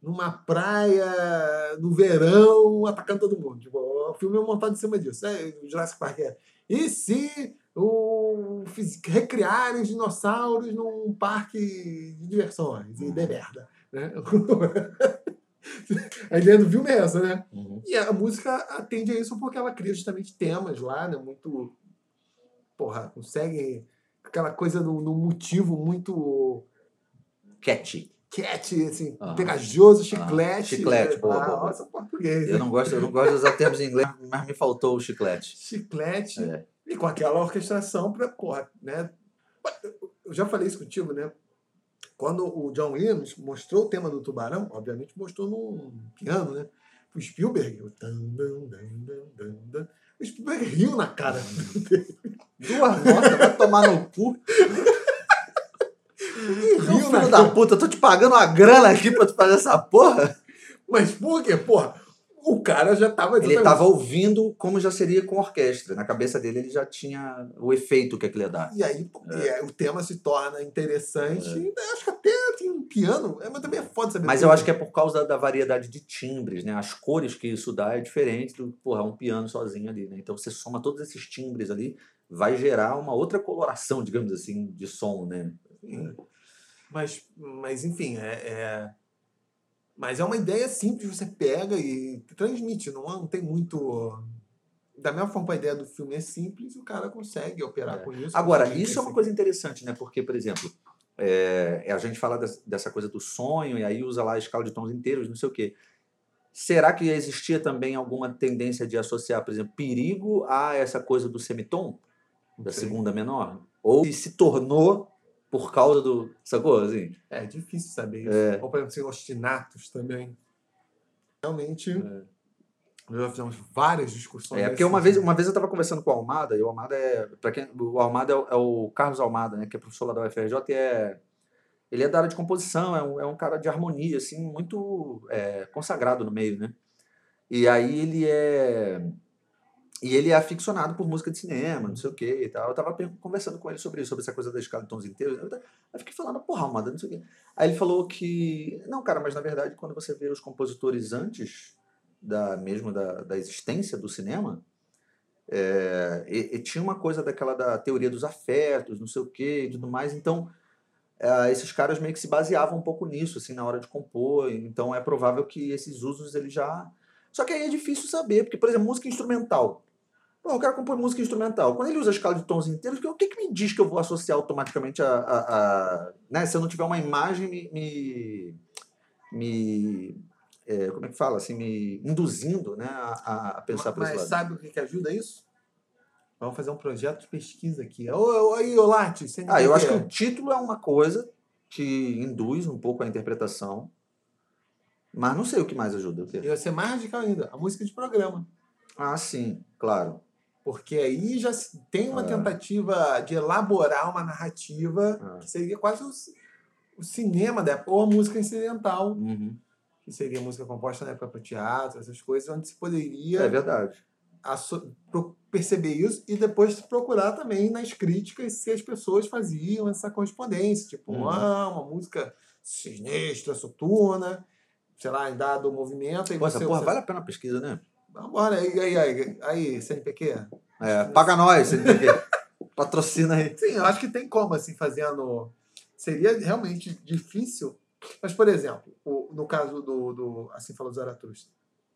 numa praia no verão atacando todo mundo. Tipo, o filme é montado em cima disso. É, o Jurassic Park é. E se o, recriarem os dinossauros num parque de diversões e der merda? Né? a do filme é essa, né? Uhum. E a música atende a isso porque ela cria justamente temas lá, né? Muito. Porra, consegue aquela coisa no, motivo muito Catchy. cat, assim, Aham. pegajoso, chiclete. chiclete, boa, ah, boa, boa. Nossa, português. Eu não gosto, eu não gosto de usar termos em inglês, mas me faltou o chiclete. Chiclete. É. E com aquela orquestração pra, porra, né? Eu já falei isso contigo, né? Quando o John Williams mostrou o tema do Tubarão, obviamente mostrou num piano, né? O Spielberg, o tan, dan, dan, dan, o Spielberg riu na cara. Duas notas, vai tomar no cu. Riu filho da puta, eu tô te pagando uma grana aqui pra tu fazer essa porra. Mas por quê? Porra, o cara já tava. Ele tava ouvindo como já seria com orquestra. Na cabeça dele ele já tinha o efeito que aquilo ia dar. E aí e aí o tema se torna interessante. E eu acho que até tem um piano, é, mas também é foda saber. Mas eu acho que é por causa da variedade de timbres, né? As cores que isso dá é diferente do, porra, um piano sozinho ali, né? Então você soma todos esses timbres ali, vai gerar uma outra coloração, digamos assim, de som, né? Mas, mas enfim, é, é- Mas é uma ideia simples, você pega e transmite, não, não tem muito. Da mesma forma que a ideia do filme é simples, o cara consegue operar É. com isso. Agora, isso é uma coisa interessante, né? Porque, por exemplo, é, a gente fala des- dessa coisa do sonho e aí usa lá a escala de tons inteiros, não sei o quê. Será que existia também alguma tendência de associar, por exemplo, perigo a essa coisa do semitom, da Sim. segunda menor? Ou se tornou por causa do. Sacou? Assim? É difícil saber isso. É. Ou, por exemplo, assim, ostinatos também. Realmente, É. nós já fizemos várias discussões. É, porque uma vez, uma vez eu estava conversando com o Almada, e o Almada é. Pra quem, o Almada é o, é o Carlos Almada, né? Que é professor lá da UFRJ e é. Ele é da área de composição, é um, é um cara de harmonia, assim, muito é, consagrado no meio, né? E aí ele é. E ele é aficionado por música de cinema, não sei o que e tal. Eu tava conversando com ele sobre isso, sobre essa coisa da escala de tons inteiros. Eu, eu fiquei falando, porra, Almada, não sei o quê. Aí ele falou que. Não, cara, mas na verdade, quando você vê os compositores antes da mesmo da, da existência do cinema, é, e, e tinha uma coisa daquela da teoria dos afetos, não sei o quê e tudo mais. Então, é, esses caras meio que se baseavam um pouco nisso, assim, na hora de compor. Então, é provável que esses usos ele já. Só que aí é difícil saber, porque, por exemplo, música instrumental. Bom, o cara compõe música instrumental. Quando ele usa a escala de tons inteiros, o que, que me diz que eu vou associar automaticamente a. a- a- né? Se eu não tiver uma imagem me. me, me- é, como é que fala? Assim, me induzindo né, a, a- pensar por esse Mas sabe o que, que ajuda isso? Vamos fazer um projeto de pesquisa aqui. Aí, ô, Lattes, você Ah, eu acho que o título é uma coisa que induz um pouco a interpretação, mas não sei o que mais ajuda. O quê? Vai ser mais radical ainda, a música de programa. Ah, sim, claro. Porque aí já tem uma Ah. tentativa de elaborar uma narrativa Ah. que seria quase o, o cinema da época, ou a música incidental, Uhum. que seria música composta na época para teatro, essas coisas, onde se poderia É verdade. perceber isso e depois procurar também nas críticas se as pessoas faziam essa correspondência. Tipo, Uhum. ah, uma música sinistra, soturna, sei lá, em dado movimento. Essa você, porra você... vale a pena a pesquisa, né? Vambora, aí, aí, aí, aí, CNPq? É, paga nós, CNPq. Patrocina aí. Sim, eu acho que tem como, assim, fazendo. Seria realmente difícil. Mas, por exemplo, o- no caso do, do Assim Falou Zaratustra,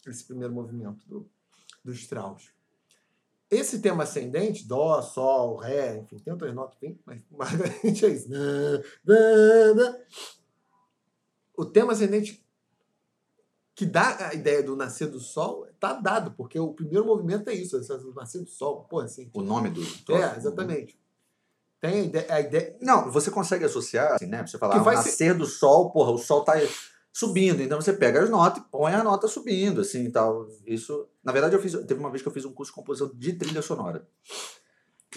esse primeiro movimento do, do Strauss. Esse tema ascendente, Dó, Sol, Ré, enfim, tem outras notas, tem, mas basicamente é isso. O tema ascendente que dá a ideia do nascer do sol está dado, porque o primeiro movimento é isso, o nascer do sol, pô, assim. O nome do. É, exatamente. Tem a ideia, a ideia- Não, você consegue associar, assim, né? Você falar, Que ah, o vai nascer do sol, porra, o sol tá subindo. Então você pega as notas e põe a nota subindo, assim e tal. Isso. Na verdade, eu fiz. Teve uma vez que eu fiz um curso de composição de trilha sonora.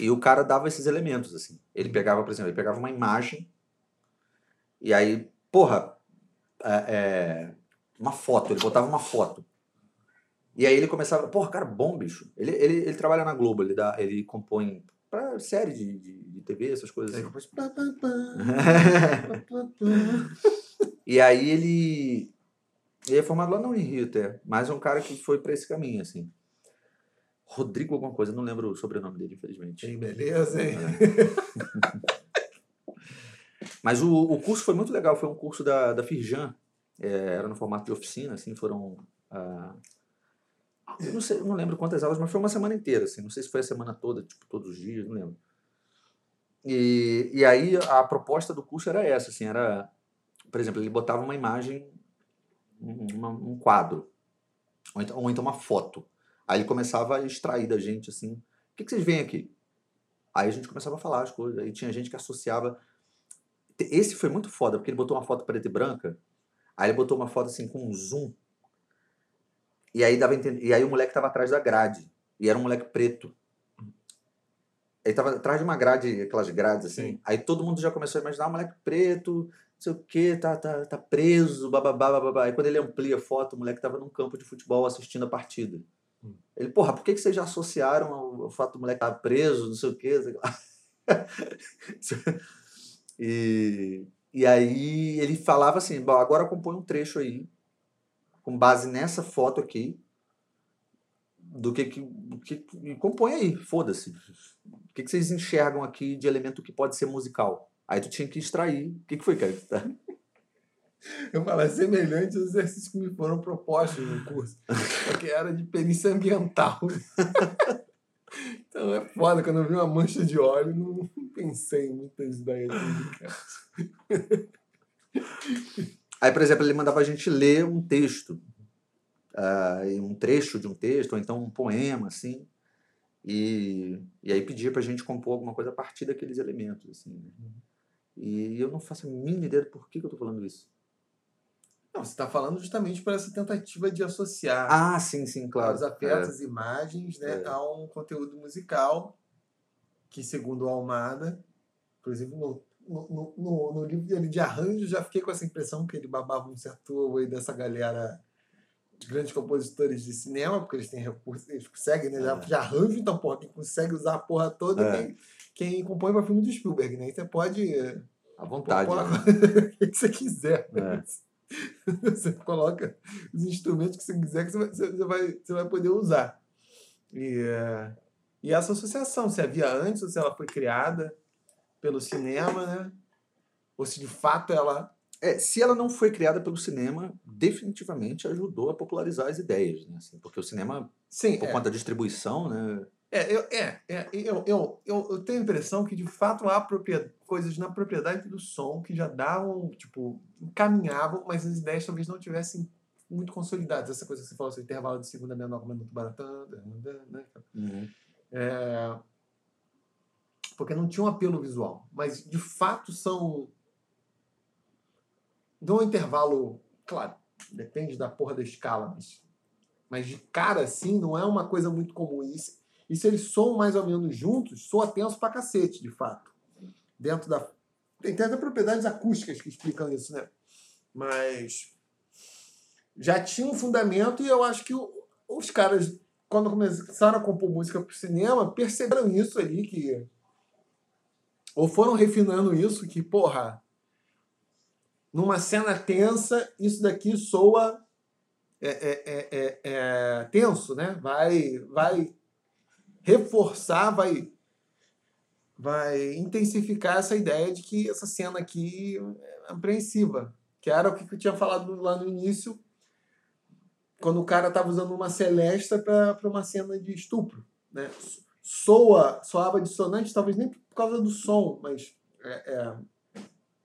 E o cara dava esses elementos, assim. Ele pegava, por exemplo, ele pegava uma imagem. E aí, porra, é, é, uma foto, ele botava uma foto. E aí ele começava, porra, cara, bom, bicho. Ele, ele, ele trabalha na Globo, ele, dá, ele compõe pra série de, de, de TV, essas coisas Aí assim. E aí ele. Ele é formado lá na Unirio até, mas é um cara que foi pra esse caminho, assim. Rodrigo alguma coisa, não lembro o sobrenome dele, infelizmente. Que beleza, hein? Mas o, o curso foi muito legal, foi um curso da, da Firjan, é, era no formato de oficina, assim, foram... ah, não, sei, não lembro quantas aulas, mas foi uma semana inteira, assim, não sei se foi a semana toda, tipo, todos os dias, não lembro. E, e aí a proposta do curso era essa, assim, era por exemplo, ele botava uma imagem, um, uma- um quadro, ou então, ou então uma foto. Aí ele começava a extrair da gente assim: o que, que vocês veem aqui? Aí a gente começava a falar as coisas. Aí tinha gente que associava. Esse foi muito foda, porque ele botou uma foto preta e branca, aí ele botou uma foto assim com um zoom. E aí, dava entender- e aí o moleque tava atrás da grade. E era um moleque preto. Ele tava atrás de uma grade, aquelas grades assim. Sim. Aí todo mundo já começou a imaginar, ah, moleque preto, não sei o quê, tá, tá, tá preso, bababá, bababá. Aí quando ele amplia a foto, o moleque tava num campo de futebol assistindo a partida. Hum. Ele, porra, por que, que vocês já associaram ao fato do moleque estar preso, não sei o quê? sei lá. e, e aí ele falava assim, bom, agora compõe um trecho aí, com base nessa foto aqui, do que que, do que compõe aí, foda-se. O que, que vocês enxergam aqui de elemento que pode ser musical? Aí tu tinha que extrair. O que, que foi, cara? que Eu falo, é semelhante aos exercícios que me foram propostos no curso. Porque era de perícia ambiental. Então é foda, quando eu vi uma mancha de óleo, não pensei em muitas ideias. Aí, por exemplo, ele mandava a gente ler um texto, e um trecho de um texto, ou então um poema, assim, e, e aí pedia pra gente compor alguma coisa a partir daqueles elementos, assim. né? E eu não faço a mínima ideia do porquê que eu tô falando isso. Não, você está falando justamente por essa tentativa de associar Ah, sim, sim, claro. os afetos, as imagens, né, É. a um conteúdo musical que, segundo o Almada, inclusive no, no, no- no, livro dele de arranjo, já fiquei com essa impressão que ele babava um certo ovo aí dessa galera de grandes compositores de cinema, porque eles têm recursos, eles conseguem, né? Já, É. já arranjo, então, porra, quem consegue usar a porra toda, É. quem, quem compõe para filme do Spielberg, né? E você pode À vontade. compor né? o que você quiser. É. Você coloca os instrumentos que você quiser que você vai, você vai, você vai poder usar. E, é, e essa associação, se havia antes ou se ela foi criada pelo cinema, né? Ou se de fato ela. É, se ela não foi criada pelo cinema, definitivamente ajudou a popularizar as ideias, né? Assim, porque o cinema, Sim, por é, conta da distribuição, né? é, eu, é, é, eu, eu, eu, eu tenho a impressão que de fato há coisas na propriedade do som que já davam, tipo, encaminhavam, mas as ideias talvez não tivessem muito consolidadas. Essa coisa que você falou, esse intervalo de segunda menor minuto baratã, né? É, porque não tinha um apelo visual. Mas, de fato, são. Dão um intervalo. Claro, depende da porra da escala, mas. Mas de cara, assim, não é uma coisa muito comum. E se, e se eles soam mais ou menos juntos, soa tenso pra cacete, de fato. Dentro da. Tem, até propriedades acústicas que explicam isso, né? Mas. Já tinha um fundamento e eu acho que o- os caras quando começaram a compor música para o cinema, perceberam isso ali, que. Ou foram refinando isso, que, porra, numa cena tensa, isso daqui soa. É, é, é, é, é tenso, né? Vai, vai reforçar, vai, vai intensificar essa ideia de que essa cena aqui é apreensiva. Que era o que eu tinha falado lá no início, quando o cara estava usando uma celesta para uma cena de estupro. Né? Soa, soava dissonante, talvez nem por causa do som, mas é, é,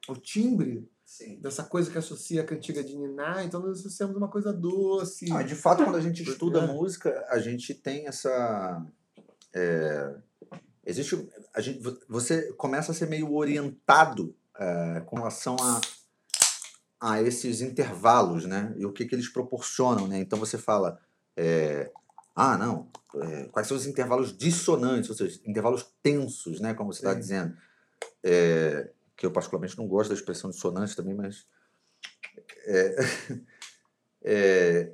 o timbre Sim. dessa coisa que associa a cantiga de Niná, então nós associamos uma coisa doce. Ah, de fato, quando a gente estuda É. música, a gente tem essa. é, existe. A gente, você começa a ser meio orientado é, com relação a, a esses intervalos, né? E o que, que eles proporcionam, né? Então você fala. é, ah, não. é, quais são os intervalos dissonantes, ou seja, intervalos tensos, né? Como você está dizendo. É, que eu particularmente não gosto da expressão dissonante também, mas. é, é,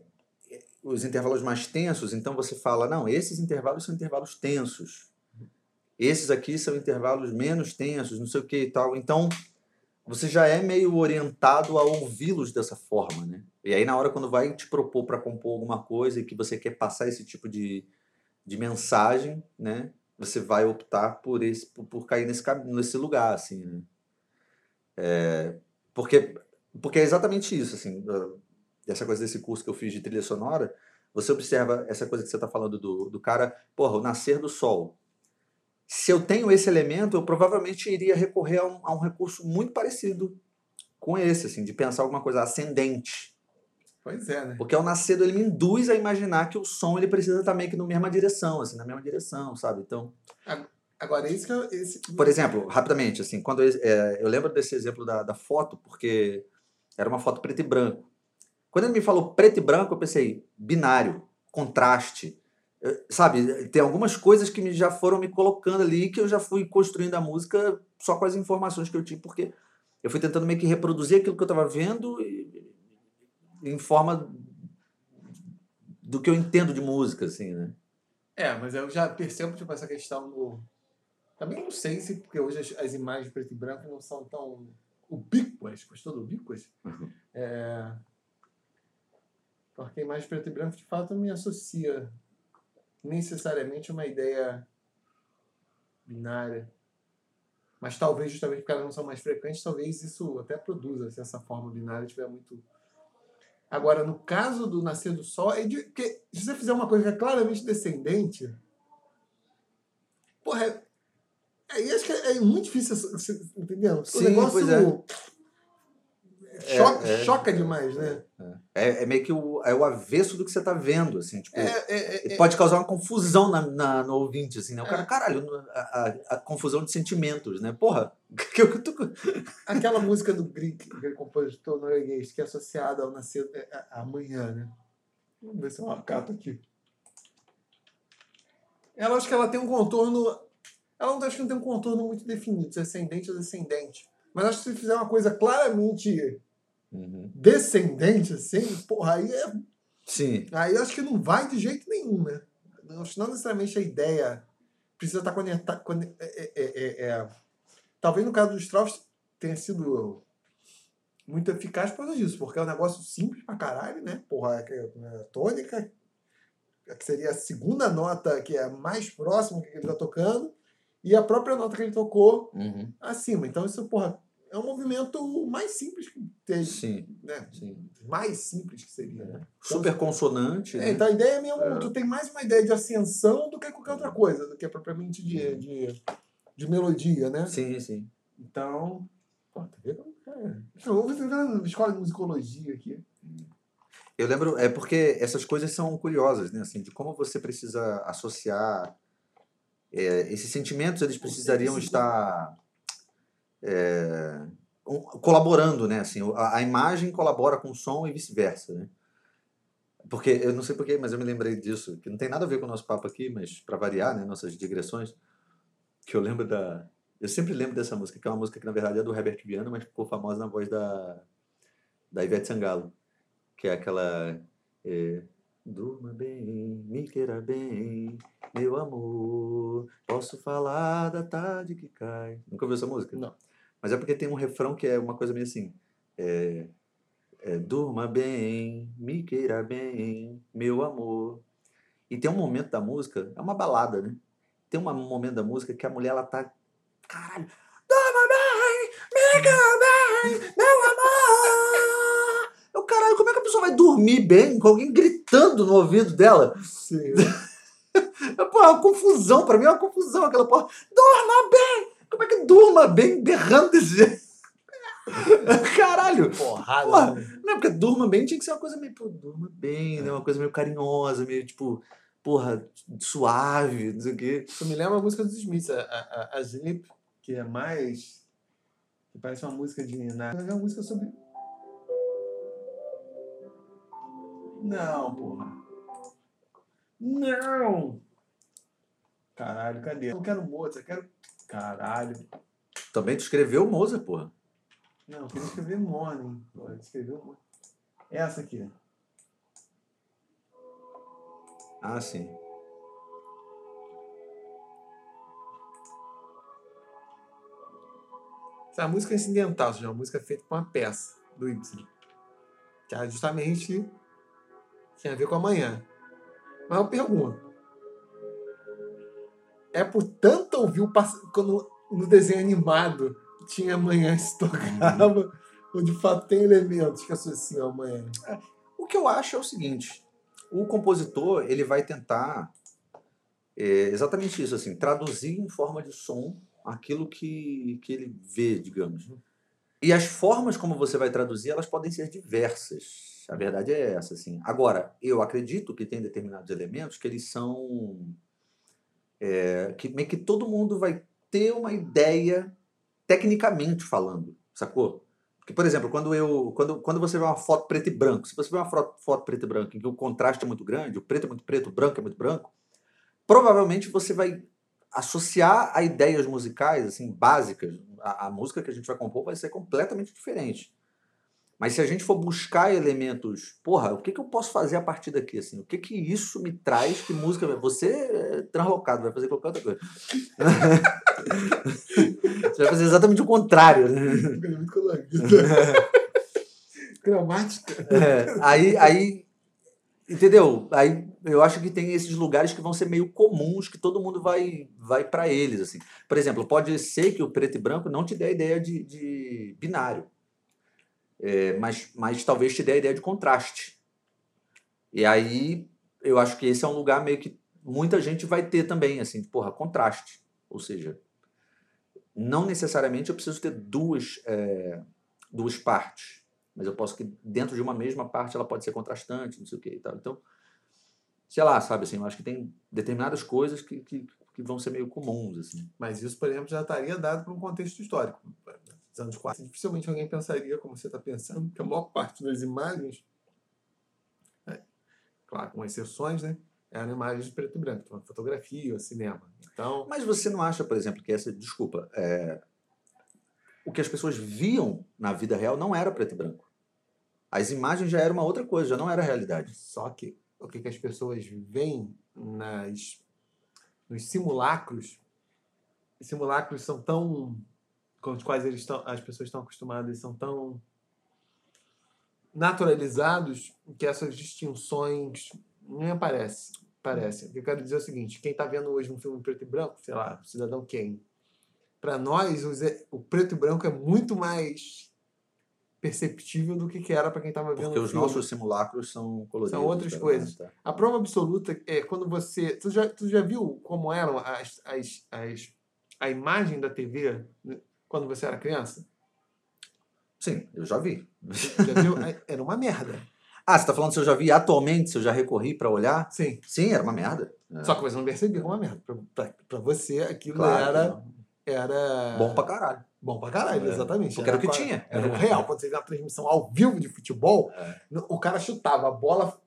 os intervalos mais tensos, então você fala, não, esses intervalos são intervalos tensos. Esses aqui são intervalos menos tensos, não sei o que e tal. Então, você já é meio orientado a ouvi-los dessa forma, né? E aí, na hora quando vai te propor para compor alguma coisa e que você quer passar esse tipo de, de mensagem, né? Você vai optar por esse por, por cair nesse, cam- nesse lugar, assim, né? É, porque, porque é exatamente isso, assim, essa coisa desse curso que eu fiz de trilha sonora, você observa essa coisa que você está falando do, do cara, porra, o nascer do sol. Se eu tenho esse elemento, eu provavelmente iria recorrer a um, a um recurso muito parecido com esse, assim, de pensar alguma coisa ascendente. Pois é, né? Porque ao nascer ele me induz a imaginar que o som ele precisa estar meio que na mesma direção, assim, na mesma direção, sabe? Então, Agora, esse que eu. Esse... por exemplo, rapidamente, assim, quando eu, é, eu lembro desse exemplo da, da foto, porque era uma foto preto e branco. Quando ele me falou preto e branco, eu pensei, binário, contraste. Sabe, tem algumas coisas que me, já foram me colocando ali que eu já fui construindo a música só com as informações que eu tinha, porque eu fui tentando meio que reproduzir aquilo que eu estava vendo e- em forma do que eu entendo de música, assim, né? É, mas eu já percebo, tipo, essa questão do. Também não sei se, porque hoje as, as imagens preto e branco não são tão ubíquas, gostou do ubíquas? Uhum. É... Porque a imagem preto e branco, de fato, me associa necessariamente uma ideia binária. Mas talvez, justamente porque elas não são mais frequentes, talvez isso até produza, se essa forma binária estiver muito. Agora, no caso do nascer do sol, é de, porque se você fizer uma coisa que é claramente descendente, porra, é, aí acho que é, é muito difícil, entendeu? O Sim, negócio pois é. Choca, É, é. choca demais, né? É, é meio que o, é o avesso do que você está vendo, assim, tipo... É, Pode causar uma confusão na, na- no ouvinte, assim, né? O cara, caralho, a, a- a confusão de sentimentos, né? Porra, que eu tô... Aquela música do Grieg, aquele compositor norueguês, que é associada ao nascer amanhã, né? Vamos ver se eu acato aqui. Ela acho que ela tem um contorno. Ela não acho que não tem um contorno muito definido, se é ascendente ou descendente. Mas acho que se fizer uma coisa claramente Uhum. descendente, assim, porra, aí é Sim, Aí eu acho que não vai de jeito nenhum, né? Que não necessariamente a ideia precisa estar conectada. É, é, é, é- Talvez no caso do Strauss tenha sido muito eficaz por causa disso, porque é um negócio simples pra caralho, né? Porra, é, é, tônica, que seria a segunda nota que é mais próxima que ele tá tocando, e a própria nota que ele tocou uhum. acima. Então, isso, porra, é um movimento mais simples que tem, sim, né? sim. Mais simples que seria, né? Super consonante, É, né? então a ideia é mesmo, É. tu tem mais uma ideia de ascensão do que qualquer outra coisa, do que propriamente de, de, de melodia, né? Sim, sim. Então, pô, tá vendo? É. Eu vou na escola de musicologia aqui. Eu lembro, é porque essas coisas são curiosas, né? Assim, de como você precisa associar é, esses sentimentos, eles precisariam precisa- estar é, colaborando, né? Assim, a, a imagem colabora com o som e vice-versa, né? Porque eu não sei porquê, mas eu me lembrei disso, que não tem nada a ver com o nosso papo aqui, mas para variar, né, nossas digressões, que eu lembro da eu sempre lembro dessa música, que é uma música que na verdade é do Herbert Viana, mas ficou famosa na voz da da Ivete Sangalo, que é aquela é, Durma bem, me queira bem, meu amor. Posso falar da tarde que cai. Nunca ouviu essa música? Não. Mas é porque tem um refrão que é uma coisa meio assim. É, é, Durma bem, me queira bem, meu amor. E tem um momento da música, é uma balada, né? Tem um momento da música que a mulher ela tá. Caralho! Durma bem, me queira bem, meu amor! Eu, caralho, como é que a pessoa vai dormir bem com alguém gritando no ouvido dela? Sim. Pô, é uma confusão, pra mim é uma confusão aquela porra. Durma bem! Como é que durma bem berrando desse jeito? Caralho! Porrada. Porra. né? Não, porque durma bem tinha que ser uma coisa meio, pô, durma bem, né? Uma coisa meio carinhosa, meio tipo, porra, suave, não sei o quê. Isso me lembra a música dos Smiths, a, a, a- a Sleep, que é mais. que parece uma música de Niná. É uma música sobre. Não, porra. Não! Caralho, cadê? Eu não quero Mozart, eu quero. Caralho. Também tu escreveu Mozart, porra. Não, eu queria escrever Morning. Pô, escreveu Morning. Essa aqui. Ah, sim. Essa é música incidental, ou seja, uma música feita com uma peça do Ibsen. Que é justamente tem a ver com amanhã. Mas eu pergunto. É por tanto ouvir o pass... quando no desenho animado tinha amanhã se tocava, ou de fato tem elementos que associam amanhã. O que eu acho é o seguinte: o compositor ele vai tentar é, exatamente isso, assim, traduzir em forma de som aquilo que, que ele vê, digamos. E as formas como você vai traduzir, elas podem ser diversas. A verdade é essa, assim. Agora, eu acredito que tem determinados elementos que eles são... É, que meio que todo mundo vai ter uma ideia tecnicamente falando, sacou? Porque, por exemplo, quando, eu, quando, quando você vê uma foto preto e branco, se você vê uma foto, foto preto e branco em que o contraste é muito grande, o preto é muito preto, o branco é muito branco, provavelmente você vai associar a ideias musicais, assim, básicas, a, a música que a gente vai compor vai ser completamente diferente. Mas se a gente for buscar elementos, porra, o que, que eu posso fazer a partir daqui? Assim? O que, que isso me traz? Que música. Você é translocado, vai fazer qualquer outra coisa. Você vai fazer exatamente o contrário. Né? Gramática. É, aí, aí, entendeu? Aí eu acho que tem esses lugares que vão ser meio comuns, que todo mundo vai, vai para eles. assim. Por exemplo, pode ser que o preto e branco não te dê a ideia de, de binário. É, mas, mas talvez te dê a ideia de contraste. E aí eu acho que esse é um lugar meio que muita gente vai ter também, assim, porra, contraste. Ou seja, não necessariamente eu preciso ter duas, é, duas partes, mas eu posso que dentro de uma mesma parte ela pode ser contrastante, não sei o que e tal. Então, sei lá, sabe assim, eu acho que tem determinadas coisas que, que, que vão ser meio comuns, assim. Mas isso, por exemplo, já estaria dado por um contexto histórico dos anos 40, dificilmente alguém pensaria como você está pensando, que a maior parte das imagens, é, claro, com exceções, né? Eram imagens de preto e branco, então, fotografia, cinema. Então, Mas você não acha, por exemplo, que essa, desculpa, é, o que as pessoas viam na vida real não era preto e branco. As imagens já eram uma outra coisa, já não era a realidade. Só que o que, que as pessoas veem nas, nos simulacros, os simulacros são tão com os quais eles estão, as pessoas estão acostumadas são tão naturalizados que essas distinções nem aparecem. Parece. Eu quero dizer é o seguinte: quem está vendo hoje um filme preto e branco, sei lá, Cidadão Kane, para nós o preto e branco é muito mais perceptível do que, que era para quem estava vendo Porque os filme. nossos simulacros são coloridos. São outras tá coisas. Tá. A prova absoluta é quando você. Tu já, tu já viu como eram as, as, as, a imagem da TV quando você era criança? Sim, eu já vi. Já viu? Era uma merda. Ah, você está falando se eu já vi atualmente, se eu já recorri para olhar? Sim. Sim, era uma merda. É. Só que você não percebia como uma merda. Para você, aquilo claro, era, era. Bom pra caralho. Bom pra caralho, é. exatamente. Porque era, o que tinha. Era o real. Quando você vê uma transmissão ao vivo de futebol, é. o cara chutava a bola,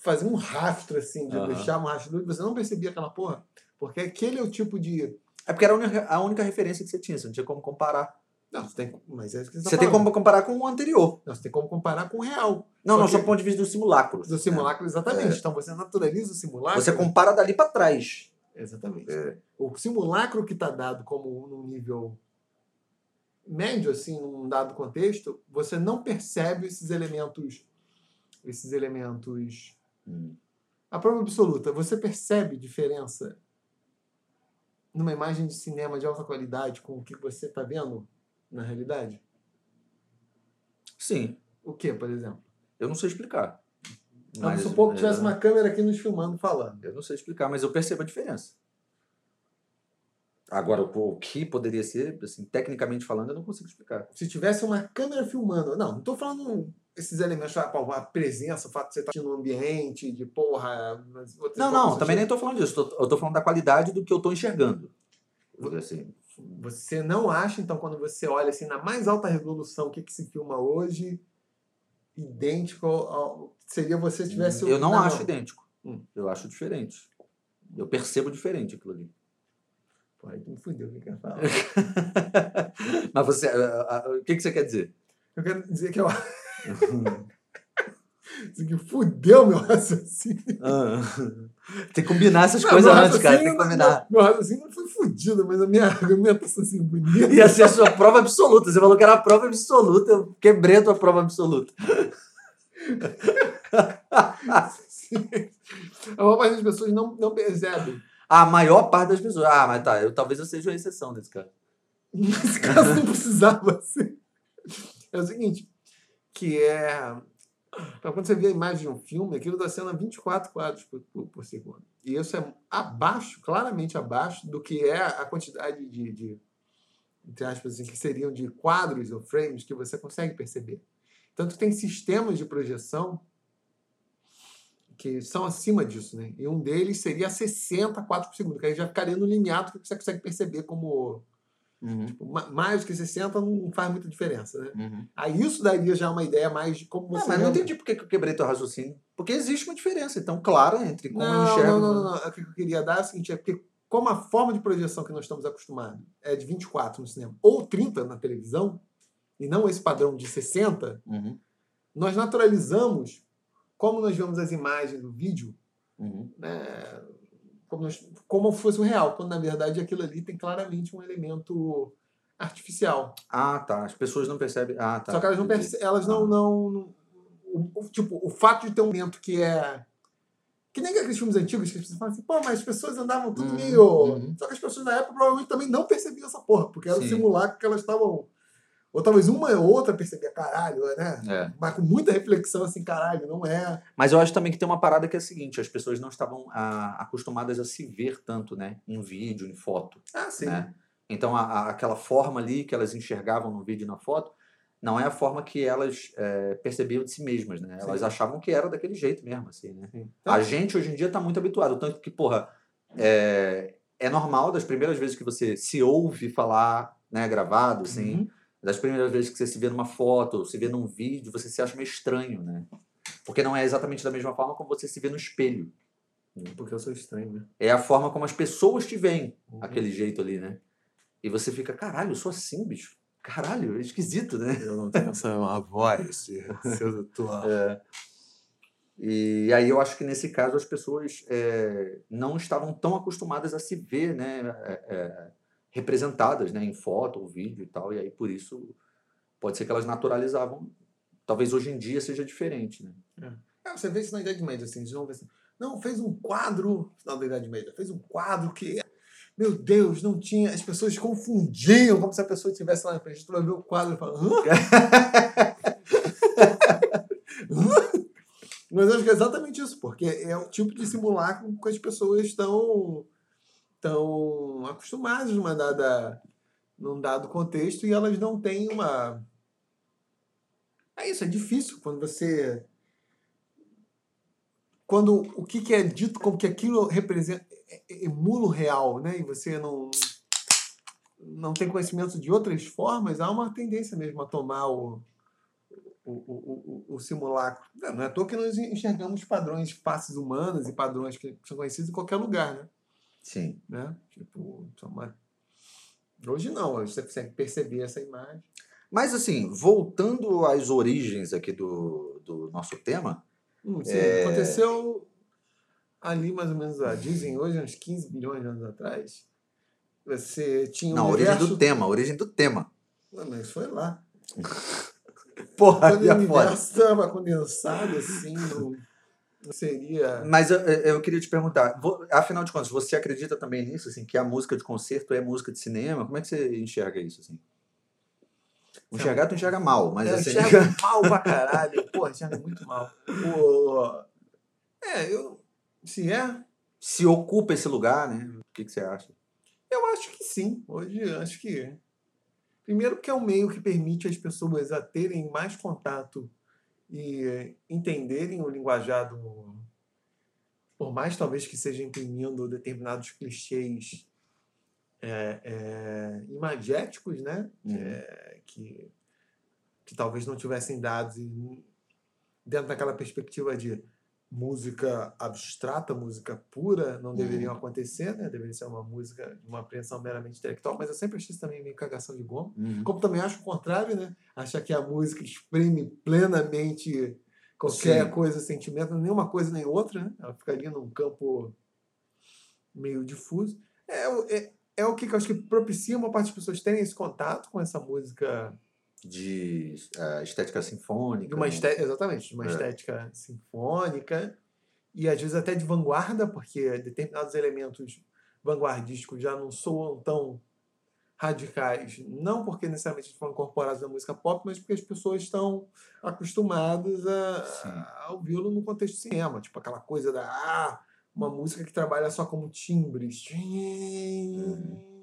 fazia um rastro assim, de deixar um rastro, você não percebia aquela porra. Porque aquele é o tipo de é porque era a única, referência que você tinha, você não tinha como comparar. Não, você tem, mas é isso que você, tá você tem como comparar com o anterior. Não, você tem como comparar com o real. Não, só não, só do ponto de vista do simulacro. Do simulacro, exatamente. É. Então você naturaliza o simulacro. Você compara dali para trás. Exatamente. É. O simulacro que está dado como num nível médio, assim, num dado contexto, você não percebe esses elementos. Esses elementos. Hum. A prova absoluta, você percebe diferença numa imagem de cinema de alta qualidade com o que você está vendo na realidade? Sim. O que, por exemplo? Eu não sei explicar. Vamos supor que tivesse uma câmera aqui nos filmando falando. Eu não sei explicar, mas eu percebo a diferença. Agora, o que poderia ser, assim, tecnicamente falando, eu não consigo explicar. Se tivesse uma câmera filmando. Não, não estou falando esses elementos, a presença, o fato de você estar tá no ambiente, de porra. Não, não, também nem estou falando disso. Eu estou falando da qualidade do que eu estou enxergando. Assim. Você não acha, então, quando você olha assim na mais alta resolução, o que, que se filma hoje, idêntico ao. Seria você tivesse. Eu não, não acho não. idêntico. Hum. Eu acho diferente. Eu percebo diferente aquilo ali. Pô, aí tu me fudeu, o que quer falar? Mas você. O que, que você quer dizer? Eu quero dizer que eu. Aqui fudeu meu raciocínio. Ah, tem que combinar essas não, coisas antes, cara. Tem que combinar. Meu, meu raciocínio não foi fudido, mas a minha argumentação assim, bonita. Ia ser a sua prova absoluta. Você falou que era a prova absoluta. Eu quebrei a tua prova absoluta. a maior parte das pessoas não, não percebe. A maior parte das pessoas. Ah, mas tá. Eu, talvez eu seja uma exceção desse cara. Nesse caso não precisava ser. É o seguinte que é. Então, quando você vê a imagem de um filme, aquilo está sendo a 24 quadros por, por, por, segundo. E isso é abaixo, claramente abaixo, do que é a quantidade de, de entre aspas, assim, que seriam de quadros ou frames que você consegue perceber. Tanto que tem sistemas de projeção que são acima disso, né? E um deles seria 60 quadros por segundo, que aí já ficaria no limiado que você consegue perceber como Uhum. tipo, ma- mais do que 60 não faz muita diferença, né? Uhum. Aí isso daria já uma ideia mais de como Não, você mas não entendi por que eu quebrei teu raciocínio. Porque existe uma diferença, então, clara, entre como eu Não, enxergo. não, não, não, não. O que eu queria dar é o seguinte, é porque como a forma de projeção que nós estamos acostumados é de 24 no cinema ou 30 na televisão, e não esse padrão de 60, Uhum. nós naturalizamos como nós vemos as imagens do vídeo, Uhum. né, como, nós- como fosse o real, quando na verdade aquilo ali tem claramente um elemento artificial. Ah, tá. As pessoas não percebem. Ah, tá. Só que elas não Entendi. perce- elas não, Ah. não, não- o, o- tipo, o fato de ter um elemento que é que nem aqueles filmes antigos que as pessoas falam assim, pô, mas as pessoas andavam tudo Uhum, meio. uhum. Só que as pessoas na época provavelmente também não percebiam essa porra, porque era o Sim. simulacro que elas estavam. Ou talvez uma ou outra percebia, caralho, né? É. Mas com muita reflexão, assim, caralho, não é. Mas eu acho também que tem uma parada que é a seguinte: as pessoas não estavam ah, acostumadas a se ver tanto, né? Em vídeo, em foto. Ah, sim. né? Então, a- a- aquela forma ali que elas enxergavam no vídeo e na foto não é a forma que elas eh, percebiam de si mesmas, né? Elas Sim. achavam que era daquele jeito mesmo, assim, né? Sim. A gente, hoje em dia, está muito habituado. Tanto que, porra, é, é normal das primeiras vezes que você se ouve falar, né, gravado, assim, Uhum. Das primeiras vezes que você se vê numa foto, ou se vê num vídeo, você se acha meio estranho, né? Porque não é exatamente da mesma forma como você se vê no espelho. Porque eu sou estranho, né? É a forma como as pessoas te veem, Uhum. aquele jeito ali, né? E você fica, caralho, eu sou assim, bicho. Caralho, é esquisito, né? Eu não tenho essa uma voz de sedutor. É. E aí eu acho que nesse caso as pessoas é, não estavam tão acostumadas a se ver, né? é, é, representadas, né? Em foto ou vídeo e tal. E aí por isso pode ser que elas naturalizavam. Talvez hoje em dia seja diferente, né? É, você vê isso na Idade Média, assim, de novo, assim. Não, fez um quadro, final da Idade Média, fez um quadro que, meu Deus, não tinha, as pessoas confundiam, como se a pessoa estivesse lá na frente, tu vai ver o quadro e fala? Mas eu acho que é exatamente isso, porque é o tipo de simulacro que as pessoas estão, estão acostumadas numa dada, num dado contexto e elas não têm uma... É isso, é difícil quando você quando o que, que é dito como que aquilo representa é- é- emula o real, né? E você não não tem conhecimento de outras formas, há uma tendência mesmo a tomar o o, o, o, o simulacro. Não, não é à toa que nós enxergamos padrões faces humanas e padrões que são conhecidos em qualquer lugar, né? Sim. né? Tipo, uma... hoje não, hoje você consegue perceber essa imagem. Mas assim, voltando às origens aqui do, do nosso tema, Hum, sim, É. Aconteceu ali mais ou menos, ah, dizem hoje, uns 15 bilhões de anos atrás. Você tinha não, um origem universo... do tema, a origem do tema. Não, mas foi lá. Porra, Quando o é foda. universo estava condensado, assim, não seria... Mas eu, eu queria te perguntar, afinal de contas, você acredita também nisso, assim, que a música de concerto é música de cinema? Como é que você enxerga isso, assim? Enxergar, tu enxerga mal, mas eu assim... enxergo mal pra caralho. Porra, enxergo muito mal. O- É, eu... Se é, se ocupa esse lugar, né? O que, que você acha? Eu acho que sim. Hoje acho que. Primeiro que é um meio que permite as pessoas a terem mais contato e eh, entenderem o linguajar do. Por mais talvez que seja imprimindo determinados clichês é, é, imagéticos, né? Uhum. É, que, que talvez não tivessem dados dentro daquela perspectiva de música abstrata, música pura, não deveriam acontecer, né? Deveria ser uma música de uma apreensão meramente intelectual, mas eu sempre achei isso também meio cagação de goma. Uhum. Como também acho o contrário, né? Achar que a música exprime plenamente qualquer Sim. coisa, sentimento, nenhuma coisa nem outra, né? Ela ficaria num campo meio difuso. É, o- é, é o que eu acho que propicia uma parte das pessoas terem esse contato com essa música De eh, estética sinfônica. uma né? estética, exatamente, de uma É. estética sinfônica e às vezes até de vanguarda, porque determinados elementos vanguardísticos já não soam tão radicais, não porque necessariamente foram incorporados na música pop, mas porque as pessoas estão acostumadas a, Sim. a ouvi-lo no contexto de cinema, tipo aquela coisa da ah, uma música que trabalha só como timbres. Uhum.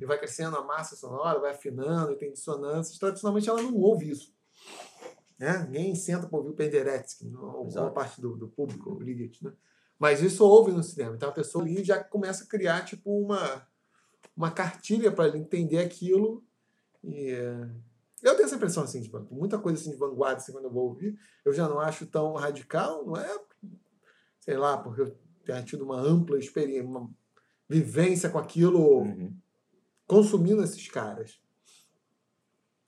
E vai crescendo a massa sonora, vai afinando, e tem dissonâncias. Tradicionalmente ela não ouve isso. Né? Ninguém senta para ouvir o Penderecki, ou Exato. boa parte do, do público, o Ligeti, né? Mas isso ouve no cinema. Então a pessoa ali já começa a criar tipo uma, uma cartilha para ele entender aquilo. E é, eu tenho essa impressão assim, tipo, muita coisa assim de vanguarda, assim, quando eu vou ouvir, eu já não acho tão radical, não é, sei lá, porque eu tenho tido uma ampla experiência, uma vivência com aquilo, Uhum. Consumindo esses caras.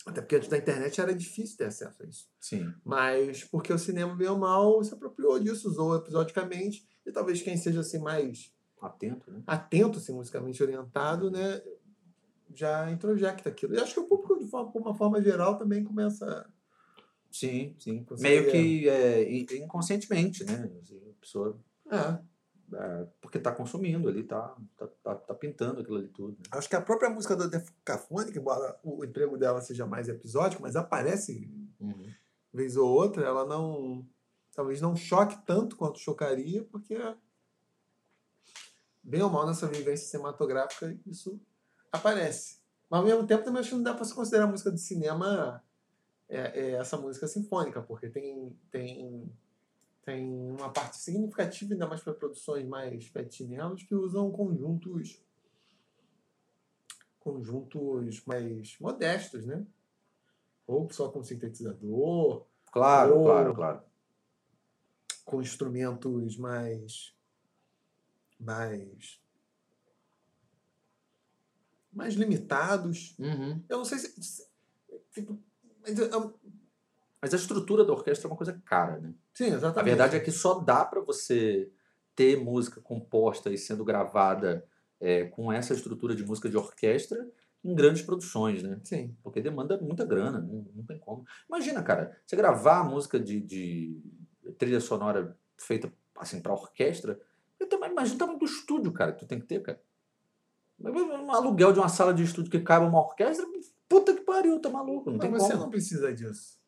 Até porque antes da internet era difícil ter acesso a isso. Sim. Mas porque o cinema, bem ou mal, se apropriou disso, usou episodicamente, e talvez quem seja assim mais Atento, né? atento, assim, musicalmente orientado, né, já introjecta aquilo. E acho que o público, de uma forma geral, também começa. Sim, sim. Meio que é, in- inconscientemente, né? Assim, a pessoa. É, é, porque tá consumindo ali, tá, tá, tá, tá pintando aquilo ali tudo. né? acho que a própria música da Decafônica, embora o emprego dela seja mais episódico, mas aparece Uhum. vez ou outra, ela não. Talvez não choque tanto quanto chocaria, porque. Bem ou mal nessa vivência cinematográfica, isso aparece. Mas ao mesmo tempo também acho que não dá para se considerar a música de cinema é, é essa música sinfônica, porque tem, tem, tem uma parte significativa, ainda mais para produções mais petinelas, que usam conjuntos conjuntos mais modestos, né? Ou só com sintetizador, Claro, claro, claro. com instrumentos mais mais mais limitados. Uhum. Eu não sei se, se- tipo, mas eu- Mas a estrutura da orquestra é uma coisa cara, né? Sim, exatamente. A verdade é que só dá para você ter música composta e sendo gravada é, com essa estrutura de música de orquestra em grandes produções, né? sim, Porque demanda muita grana, não, não tem como. Imagina, cara, você gravar a música de, de trilha sonora feita assim para orquestra, eu também imagina o tamanho do estúdio, cara, que tu tem que ter, cara. Um aluguel de uma sala de estúdio que caiba uma orquestra, puta que pariu, tá maluco, não tem você como. não precisa disso.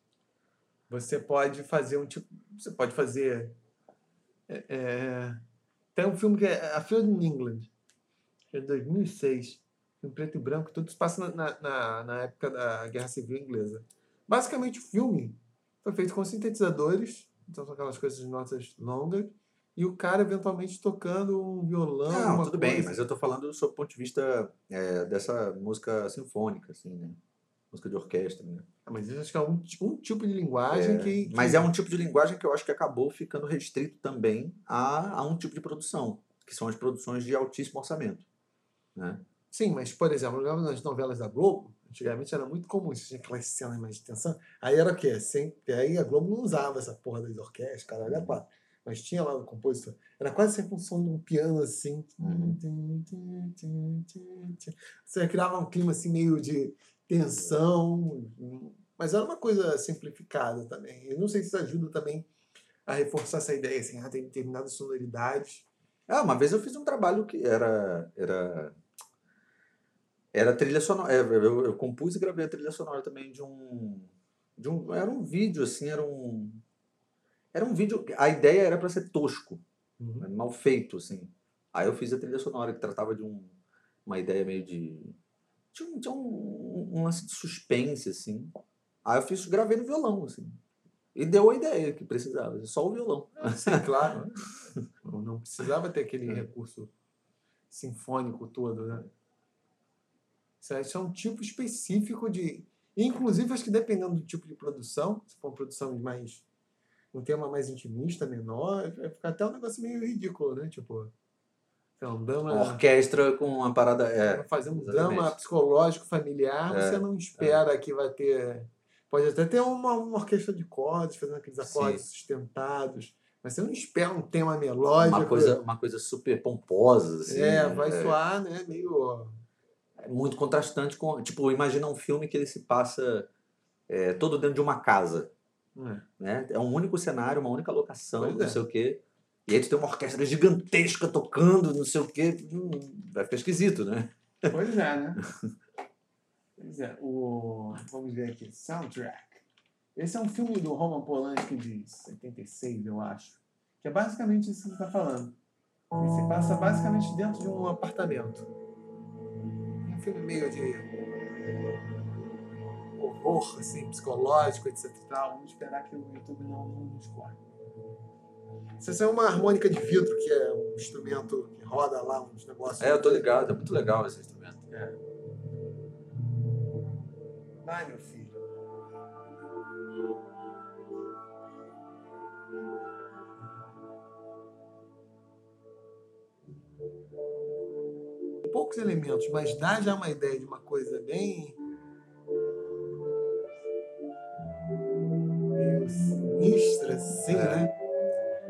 Você pode fazer um tipo, você pode fazer é, é, tem um filme que é A Field in England, que é de 2006, em preto e branco, tudo se passa na, na, na, época da Guerra Civil Inglesa. Basicamente, o filme foi feito com sintetizadores, então são aquelas coisas de notas longas, e o cara eventualmente tocando um violão. Não, tudo bem, coisa. mas eu tô falando sob o ponto de vista é, dessa música sinfônica, assim, né? Música de orquestra, né? Ah, Mas isso acho que é um, um tipo de linguagem É, que, que- Mas é um tipo de linguagem que eu acho que acabou ficando restrito também a, a um tipo de produção, que são as produções de altíssimo orçamento. Né? Sim, mas, por exemplo, nas novelas da Globo? Antigamente era muito comum isso, tinha aquelas cenas mais de tensão. Aí era o quê? Sempre, aí a Globo não usava essa porra das orquestras, caralho, quatro. Mas tinha lá o compositor. Era quase sempre um som de um piano assim. Você criava um clima assim meio de tensão. Mas era uma coisa simplificada também. Eu não sei se isso ajuda também a reforçar essa ideia, assim, ah, tem determinadas sonoridades. Ah, uma vez eu fiz um trabalho que era era era trilha sonora. é, Eu, eu compus e gravei a trilha sonora também de um de um era um vídeo assim, era um era um vídeo. A ideia era para ser tosco, Uhum. mal feito assim. Aí eu fiz a trilha sonora que tratava de um, uma ideia meio de tinha um, tinha um, um lance de suspense assim. Aí eu fiz gravei no violão assim. E deu a ideia que precisava, só o violão. Sim, claro. Não, não precisava ter aquele recurso sinfônico todo, né? Isso aí é um tipo específico de. Inclusive, acho que dependendo do tipo de produção, se for uma produção mais. um tema mais intimista, menor, vai ficar até um negócio meio ridículo, né? Tipo. Então, um Uma drama. orquestra com uma parada. É, fazer um exatamente. drama psicológico familiar, É, você não espera que vai ter. Pode até ter uma, uma orquestra de cordas, fazendo aqueles acordes sustentados, mas você não espera um tema melódico. uma, coisa, uma coisa super pomposa, assim. é, né? vai É, soar, né? Meio. é muito contrastante com. Tipo, imagina um filme que ele se passa é, todo dentro de uma casa. É. Né? É um único cenário, uma única locação, não é. sei o quê. E aí tu tem uma orquestra gigantesca tocando, não sei o quê. Hum, vai ficar esquisito, né? Pois é, né? Pois é. O... Vamos ver aqui. Soundtrack. Esse é um filme do Roman Polanski de 76, eu acho. Que é basicamente isso que você está falando. Ele se passa basicamente dentro de um apartamento. filme meio de horror, assim, psicológico, etc e tal. Vamos esperar que o YouTube não, não nos corte. Isso é uma harmônica de vidro, que é um instrumento que roda lá uns negócios. É, eu tô ligado, é muito legal esse instrumento. É. Vai, meu filho. Poucos elementos, mas dá já uma ideia de uma coisa bem. sinistra, assim, É. né?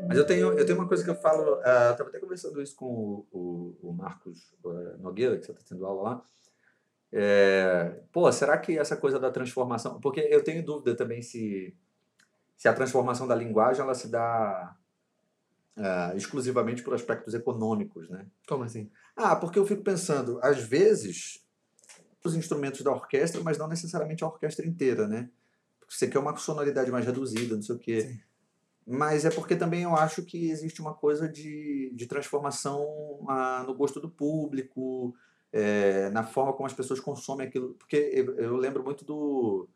Mas eu tenho, eu tenho uma coisa que eu falo, eh, eu estava até conversando isso com o, o, o Marcos eh, Nogueira, que você está tendo aula lá. É, pô, será que essa coisa da transformação. Porque eu tenho dúvida também se, se a transformação da linguagem ela se dá eh, exclusivamente por aspectos econômicos, né? Como assim? Ah, porque eu fico pensando, às vezes, os instrumentos da orquestra, mas não necessariamente a orquestra inteira, né? Porque você quer uma sonoridade mais reduzida, não sei o quê. Sim. Mas é porque também eu acho que existe uma coisa de, de transformação ah, no gosto do público, eh, na forma como as pessoas consomem aquilo. Porque eu, eu lembro muito do.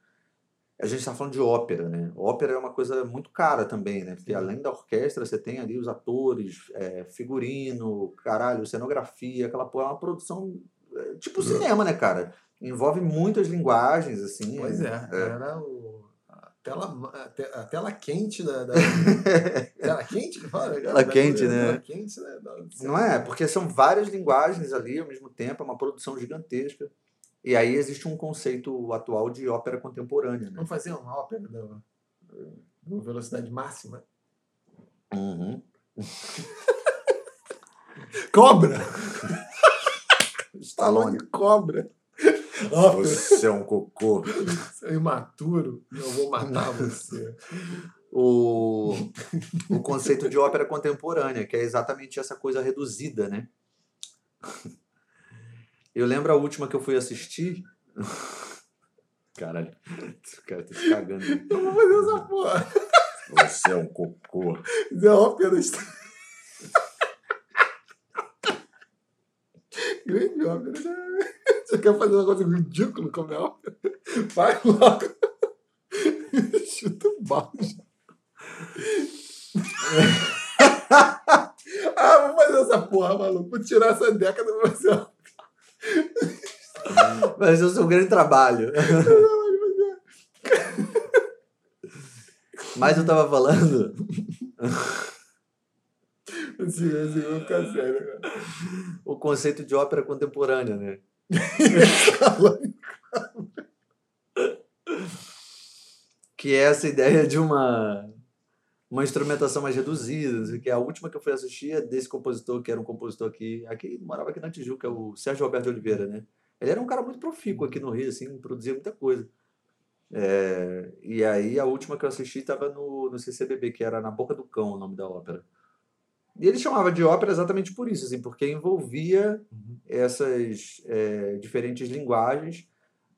A gente está falando de ópera, né? Ópera é uma coisa muito cara também, né? Porque além da orquestra, você tem ali os atores, eh, figurino, caralho, cenografia, aquela porra, é uma produção eh, tipo cinema, né, cara? Envolve muitas linguagens, assim. Pois é, é. era o, a, tela, a, te- a tela quente da. da tela quente que fala? Tela quente, né? Tela quente, né? Não é? Porque são várias linguagens ali ao mesmo tempo, é uma produção gigantesca. E aí existe um conceito atual de ópera contemporânea, né? Vamos fazer uma ópera da, da velocidade máxima. Uhum. Cobra! Stallone cobra! Você é um cocô. Seu imaturo, eu vou matar você. O, o conceito de ópera contemporânea, que é exatamente essa coisa reduzida, né? Eu lembro a última que eu fui assistir. Caralho, o cara tá se cagando. Eu vou fazer essa porra. Você é um cocô. É ópera. Grande ópera. Você quer fazer um negócio ridículo como é ópera? Vai logo. Chuta o balde. ah, vou fazer essa porra, maluco. Vou tirar essa década e vou fazer. Mas é o seu grande trabalho. Mas eu tava falando. Assim, assim, vou ficar sério o conceito de ópera contemporânea, né? Que é essa ideia de uma uma instrumentação mais reduzida, que a última que eu fui assistir é desse compositor, que era um compositor aqui, aqui morava aqui na Tijuca, o Sérgio Roberto de Oliveira, né? Ele era um cara muito profícuo aqui no Rio, assim, produzia muita coisa. É, e aí a última que eu assisti estava no, no CCBB, que era Na Boca do Cão, o nome da ópera. E ele chamava de ópera exatamente por isso, assim, porque envolvia essas é, diferentes linguagens,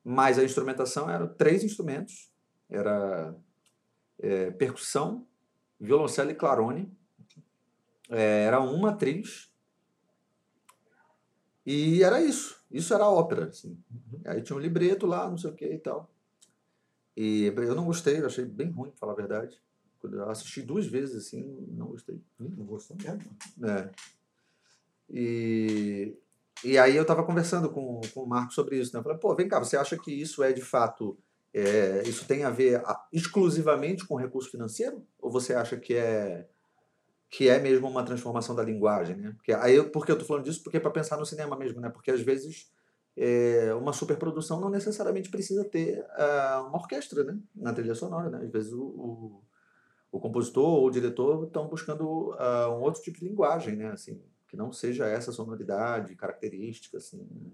mas a instrumentação eram três instrumentos, era é, percussão, violoncelo e clarone, É, era uma atriz e era isso, isso era a ópera, assim. Aí tinha um libreto lá, não sei o que e tal. E eu não gostei, eu achei bem ruim, pra falar a verdade. Eu assisti duas vezes, assim, não gostei. Não gostou mesmo. É. E, e aí eu estava conversando com, com o Marco sobre isso. Né? Eu falei, pô, vem cá, você acha que isso é de fato. é, isso tem a ver exclusivamente com recurso financeiro? Ou você acha que é que é mesmo uma transformação da linguagem, né? Porque aí eu, por que eu tô falando disso? Porque é para pensar no cinema mesmo, né? Porque às vezes é, uma superprodução não necessariamente precisa ter ah, uma orquestra, né? Na trilha sonora, né? Às vezes o, o, o compositor ou o diretor estão buscando ah, um outro tipo de linguagem, né? Assim, que não seja essa sonoridade característica, assim. né?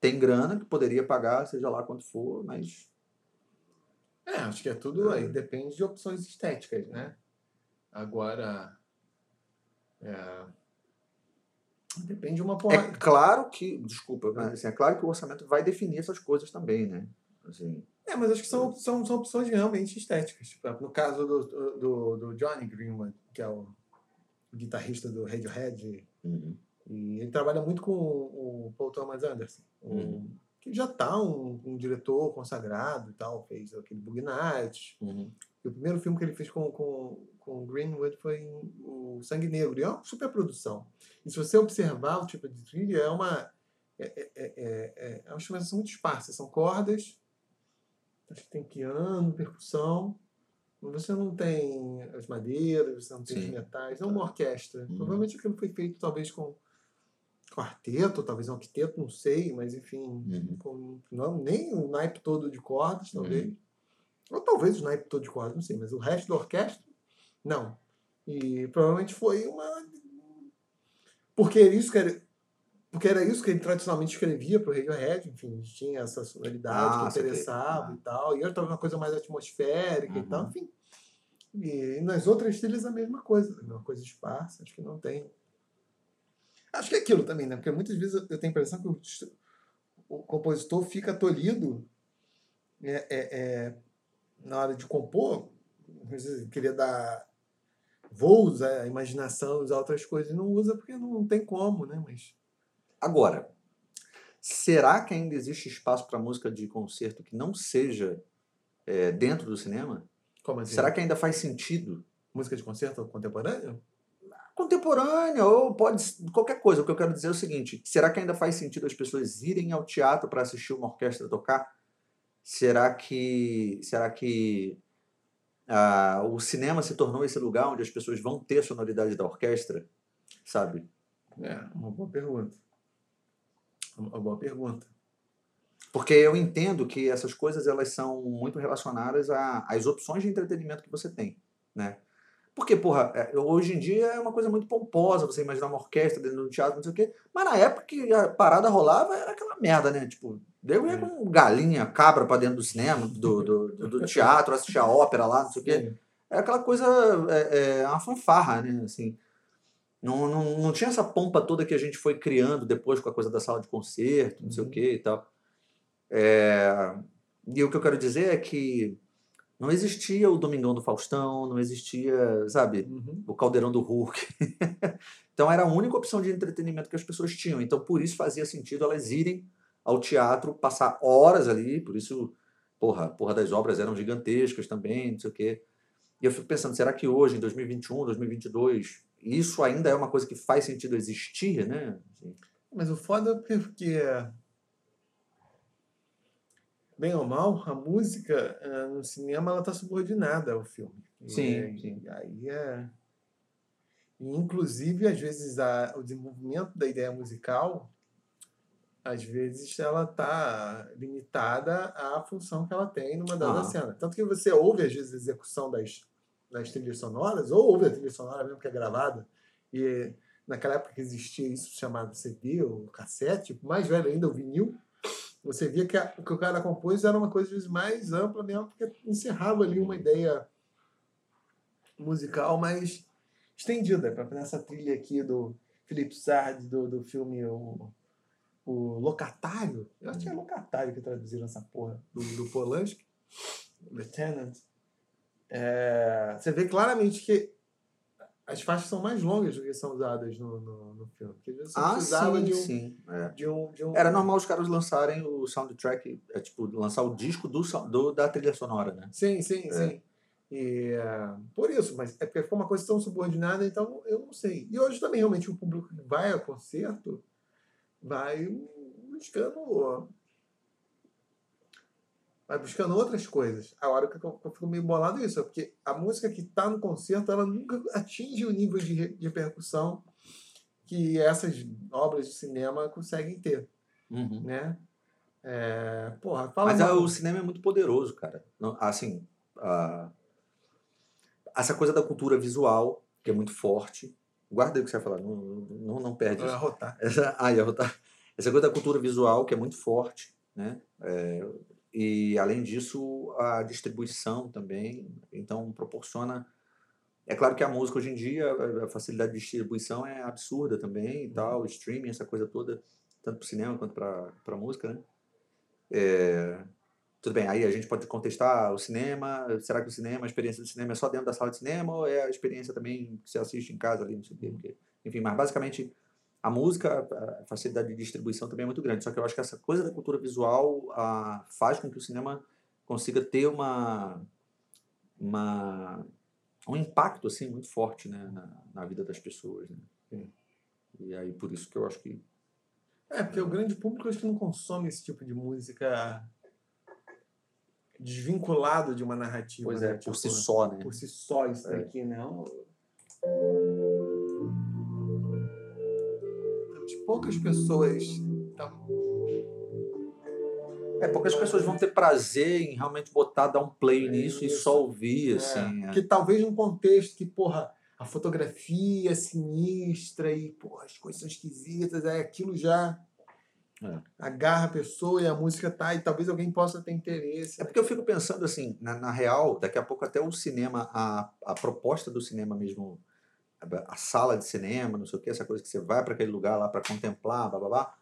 Tem grana que poderia pagar, seja lá quanto for, mas É, acho que é tudo aí. Depende de opções estéticas, né? Agora. é, depende de uma é porra. claro que, desculpa, mas assim, é claro que o orçamento vai definir essas coisas também, né? Assim, É, mas acho que são, são, são opções realmente estéticas. Tipo, No caso do, do, do Johnny Greenwood, que é o guitarrista do Radiohead, uhum. E ele trabalha muito com o, o Paul Thomas Anderson, um- Uhum. que já tá um, um diretor consagrado e tal, fez aquele Bug Night. Uhum. E o primeiro filme que ele fez com, com, com o Greenwood foi o Sangue Negro. E é uma super produção. E se você observar o tipo de trilha, é uma. É, é, é, é, é uma instrumentação muito esparsa. São cordas, acho que tem piano, percussão. Você não tem as madeiras, você não tem os Sim. metais. É uma orquestra. Uhum. Provavelmente aquilo foi feito talvez com quarteto, talvez um octeto, não sei, mas enfim, Uhum. com, não, nem o naipe todo de cordas, Uhum. talvez. Ou talvez o naipe todo de cordas, não sei, mas o resto da orquestra, não. E provavelmente foi uma. Porque isso que era. Porque era isso que ele tradicionalmente escrevia para o Radiohead, enfim, tinha essa sonoridade Ah, que interessava Ah. e tal, e era talvez uma coisa mais atmosférica e Uhum. tal, enfim. E nas outras trilhas a mesma coisa, uma coisa esparsa, acho que não tem. Acho que é aquilo também, né? Porque muitas vezes eu- eu tenho a impressão que o, o compositor fica tolhido é, é, é, na hora de compor, queria dar voos à imaginação, usar outras coisas, e não usa porque não tem como, né? Mas Agora, será que ainda existe espaço para música de concerto que não seja é, dentro do cinema? como assim? Será que ainda faz sentido? música de concerto contemporâneo? Contemporânea ou pode qualquer coisa. O que eu quero dizer é o seguinte: será que ainda faz sentido as pessoas irem ao teatro para assistir uma orquestra tocar? Será que será que ah, o cinema se tornou esse lugar onde as pessoas vão ter a sonoridade da orquestra? Sabe? É, uma boa pergunta. Uma boa pergunta. Porque eu entendo que essas coisas elas são muito relacionadas às opções de entretenimento que você tem, né? Porque, porra, é, hoje em dia é uma coisa muito pomposa você imaginar uma orquestra dentro de um teatro, não sei o quê. Mas na época que a parada rolava era aquela merda, né? Tipo, eu ia É. com galinha, cabra pra dentro do cinema, do, do, do- teatro, assistir a ópera lá, não sei o quê. É aquela coisa, é, é uma fanfarra, né? Assim, não, não, não tinha essa pompa toda que a gente foi criando depois com a coisa da sala de concerto, não sei o Uhum. que e tal. É, e o que eu quero dizer é que não existia o Domingão do Faustão, não existia, sabe, Uhum. o Caldeirão do Hulk. então era a única opção de entretenimento que as pessoas tinham. Então por isso fazia sentido elas irem ao teatro, passar horas ali, por isso, porra, porra das obras eram gigantescas também, não sei o quê. E eu fico pensando, será que hoje, em 2021, 2022, isso ainda é uma coisa que faz sentido existir, né? Assim, Mas o foda é porque, bem ou mal, a música eh, no cinema ela está subordinada ao filme. Sim, é- sim. aí é. E, inclusive, às vezes, a, o desenvolvimento da ideia musical, às vezes, ela está limitada à função que ela tem numa dada Aham. cena. Tanto que você ouve, às vezes, a execução das, das trilhas sonoras, ou ouve a trilha sonora mesmo que é gravada, e naquela época que existia isso chamado CD ou cassete, mais velho ainda, o vinil, você via que o que o cara compôs era uma coisa mais ampla mesmo, porque encerrava ali uma ideia musical mais estendida. Pra- Nessa trilha aqui do Philip Sard, do, do filme o, o Locatário, eu acho que é Locatário que traduziram essa porra, do, do Polanski, Lieutenant. É, você vê claramente que as faixas são mais longas do que são usadas no, no, no filme. Porque às vezes você Ah, precisava sim, de, um, sim. é. de, um, de um. Era normal os caras lançarem o soundtrack, é, tipo, lançar o disco do, do- da trilha sonora, né? Sim, sim, É. sim. E, é, por isso, mas é porque ficou uma coisa tão subordinada, então eu não sei. E hoje também, realmente, o público que vai ao concerto vai buscando. Vai buscando outras coisas. A hora que eu, eu fico meio bolado é isso, é porque a música que está no concerto, ela nunca atinge o nível de, de repercussão que essas obras de cinema conseguem ter, Uhum. né? É, porra, fala Mas ah, o cinema é muito poderoso, cara. Não- Assim, ah, essa coisa da cultura visual, que é muito forte. Guarda aí o que você vai falar, não, não, não perde isso. arrotar. Essa, ah, ia rotar. Essa coisa da cultura visual, que é muito forte, né? É, e, além disso, a distribuição também. Então, proporciona... É claro que a música, hoje em dia, a- facilidade de distribuição é absurda também e tal. O streaming, essa coisa toda, tanto para o cinema quanto para música, né? É, tudo bem, aí a gente pode contestar o cinema. Será que o cinema, a experiência do cinema é só dentro da sala de cinema ou é a experiência também que você assiste em casa ali, não sei o quê? Porque, enfim, mas basicamente a música, a facilidade de distribuição também é muito grande. Só que eu acho que essa coisa da cultura visual ah, faz com que o cinema consiga ter uma, uma um impacto assim muito forte né, na, na vida das pessoas. Né? E aí por isso que eu acho que É, porque o grande público acho que não consome esse tipo de música desvinculado de uma narrativa. pois né? é, por Tipo, si só, né? Por si só isso É. daqui, não. Poucas pessoas. Então, É, poucas pessoas vão ter prazer em realmente botar, dar um play nisso e só ouvir, é, assim. é. Que talvez num contexto que, porra, a fotografia é sinistra e, porra, as coisas são esquisitas, aí aquilo já É. agarra a pessoa e a música tá, e talvez alguém possa ter interesse. É porque eu fico pensando assim, na, na real, daqui a pouco até o cinema, a, a proposta do cinema mesmo, a, sala de cinema, não sei o que, essa coisa que você vai para aquele lugar lá para contemplar, blá, blá, blá,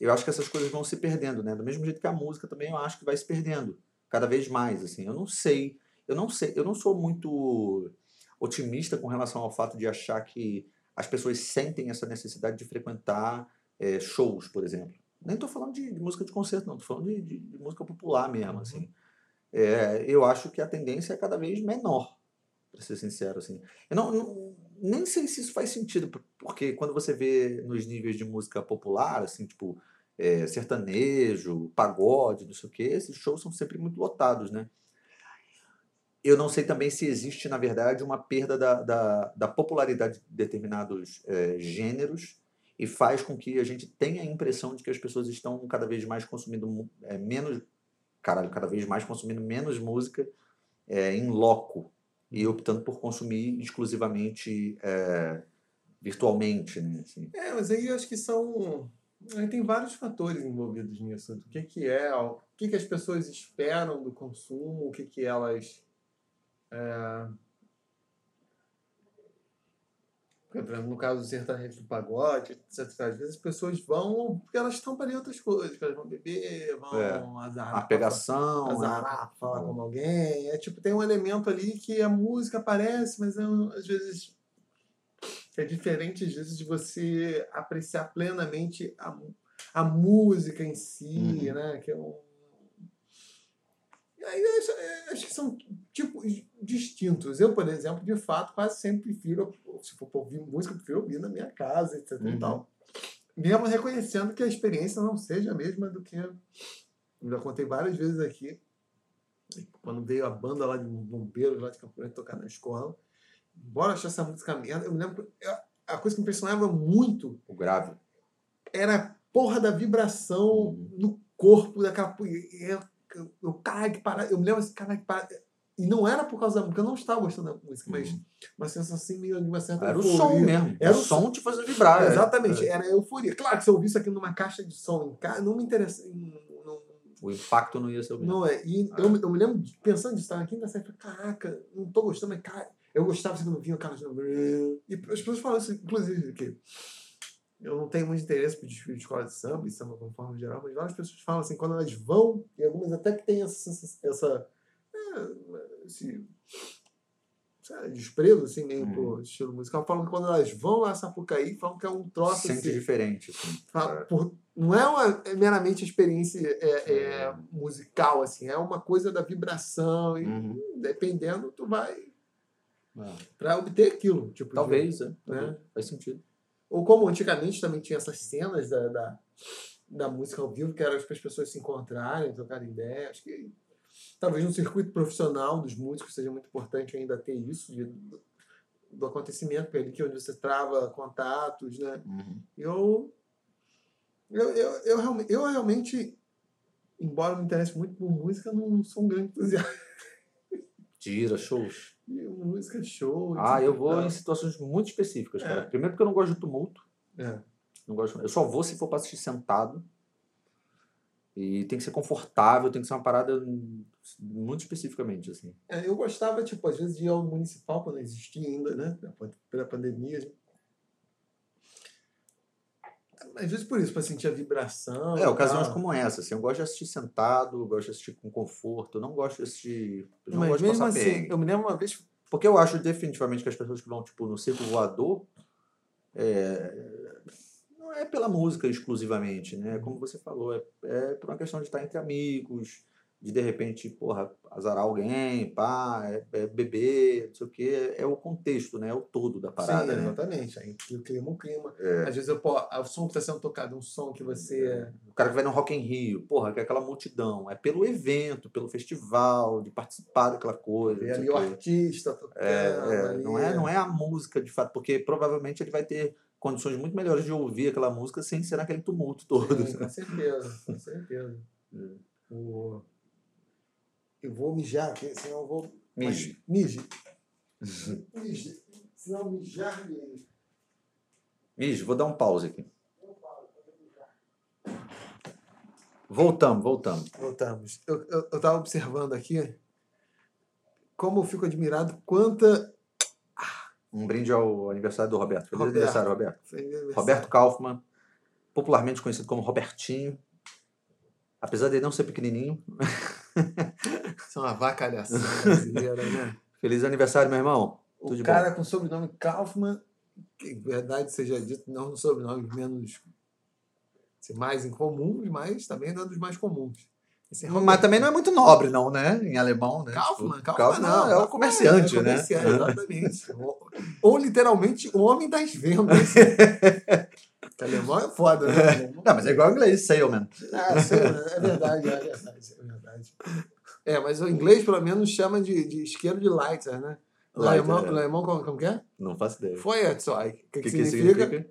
eu acho que essas coisas vão se perdendo, né? Do mesmo jeito que a música também eu acho que vai se perdendo cada vez mais, assim. Eu não sei, eu não sei, eu não sou muito otimista com relação ao fato de achar que as pessoas sentem essa necessidade de frequentar eh, shows, por exemplo. Nem estou falando de, de música de concerto, não. Estou falando de, de- de música popular mesmo, Uhum. assim. É, eu acho que a tendência é cada vez menor, para ser sincero, assim. Eu não, não- nem sei se isso faz sentido, por- porque quando você vê nos níveis de música popular, assim, tipo é, sertanejo, pagode, não sei o quê, esses shows são sempre muito lotados, né? Eu não sei também se existe, na verdade, uma perda da, da, da popularidade de determinados é, gêneros e faz com que a gente tenha a impressão de que as pessoas estão cada vez mais consumindo é, menos, caralho, cada vez mais consumindo menos música é, em loco e optando por consumir exclusivamente é, virtualmente, né? Assim. É, mas aí eu acho que são. aí Tem vários fatores envolvidos nisso. O que, que é, o que, que as pessoas esperam do consumo, o que, que elas. É... Porque, por exemplo, no caso do sertanejo do pagode, etc. Às vezes as pessoas vão porque elas estão para outras coisas, elas vão beber, vão É. azar. A pegação, né? azarar, falar com alguém. É tipo, tem um elemento ali que a música aparece, mas é, às vezes é diferente às vezes de você apreciar plenamente a, a música em si, Uhum. né? Que é um... Aí acho, acho que são tipos distintos. Eu, por exemplo, de fato, quase sempre prefiro, se for ouvir música, eu prefiro ouvir na minha casa, etc. Uhum. E tal. Mesmo reconhecendo que a experiência não seja a mesma do que. Eu já contei várias vezes aqui. Quando veio a banda lá de bombeiros lá de Campo Grande tocar na escola. Embora eu achasse essa música merda, eu me lembro eu- a coisa que me impressionava muito o grave. era a porra da vibração Uhum. no corpo daquela. Eu, eu, eu, caralho, que parada. Eu me lembro assim, caralho, que parada. E não era por causa da música, eu não estava gostando da música, mas Uhum. uma sensação assim, meio de uma certa Era o euforia. som mesmo. Era o o som te fazendo vibrar. é. Exatamente, É. era euforia. Claro que se eu ouvisse aqui numa caixa de som em casa, não me interessa. Não, O impacto não ia ser o mesmo. não é. E eu, eu me lembro, de- pensando de estar aqui na série, caraca, não tô gostando, mas cara, eu gostava assim, quando vinha o cara de E as pessoas falam isso, inclusive, que eu não tenho muito interesse por desfile de escola de samba e samba de forma geral, mas várias pessoas falam assim, quando elas vão, e algumas até que têm essa, essa é, esse lá, desprezo, assim, meio Uhum. pro estilo musical, falam que quando elas vão lá a Sapucaí, falam que é um troço Sente assim, diferente. Assim. É. por- não é uma é meramente experiência é, é, É. musical, assim, é uma coisa da vibração e Uhum. dependendo, tu vai É. para obter aquilo. Tipo, de- Talvez, é. Né? Faz sentido. Ou como antigamente também tinha essas cenas da, da, da música ao vivo, que eram para as pessoas se encontrarem, trocarem ideia. Acho que talvez no circuito profissional dos músicos seja muito importante ainda ter isso de- do, acontecimento, é que é onde você trava contatos, né? Uhum. Eu, eu, eu, eu, realmente, eu realmente, embora me interesse muito por música, não sou um grande entusiasta Tira, shows. música, show. Ah, eu vou tal. em situações muito específicas, cara. É. Primeiro porque eu não gosto de tumulto. É. Não gosto, eu só vou se for pra assistir sentado. E tem que ser confortável, tem que ser uma parada muito especificamente, assim. É, eu gostava, tipo, às vezes de ir ao municipal, quando existia ainda, né? Pela pandemia. Às vezes por isso, para sentir a vibração. É, ocasiões tal. como essa, assim, eu gosto de assistir sentado, gosto de assistir com conforto, não gosto de assistir. Não Mas gosto de mesmo passar assim, perrengue. eu me lembro uma vez. Porque eu acho definitivamente que as pessoas que vão, tipo, no circo voador. É... não é pela música exclusivamente, né? Como você falou, é, é por uma questão de estar entre amigos, de de repente, porra, azarar alguém, pá, é, é beber, não sei o quê, é o contexto, né? É o todo da parada, Sim, né? exatamente. Aí o clima, o clima. É. Às vezes, eu, pô, o som que está sendo tocado é um som que você. O cara que vai no Rock in Rio, porra, que é aquela multidão, é pelo evento, pelo festival, de participar daquela coisa. Sei ali o artista tocando. É, é, não, é, não é a música de fato, porque provavelmente ele vai ter condições muito melhores de ouvir aquela música sem ser naquele tumulto todo. Sim, com certeza, com certeza. Hum. O... Eu vou mijar aqui, senão eu vou. Mije. Mije. Mije. Senão mijar me. Mijo, vou dar um pause aqui. Voltamos, voltamos. Voltamos. Eu, eu, eu tava observando aqui como eu fico admirado quanta. Um brinde ao aniversário do Roberto. Feliz Roberto. aniversário, Roberto. Roberto Kaufmann, popularmente conhecido como Robertinho. Apesar de ele não ser pequenininho. Isso é uma vacalhação brasileira, né? Feliz aniversário, meu irmão. O Tudo cara com sobrenome Kaufman, que verdade seja dito, não um sobrenome menos. assim, mais incomuns, mas também não é dos mais comuns. É. Mas também não é muito nobre, não, né? Em alemão, né? Kaufman, Tipo, Kaufman, não, é o comerciante, é né? comerciante, Exatamente. ou, ou literalmente o homem das vendas. Que alemão é foda, né? Alemão- Não, mas é igual ao inglês, salesman. Ah, sei, é verdade, é verdade, é verdade. É, mas o inglês pelo menos chama de, de isqueiro de Leiter, né? O Leiter, alemão, é. alemão como, como que é? Não faço ideia. Feuerzeug. O que, O que, que, que significa? significa?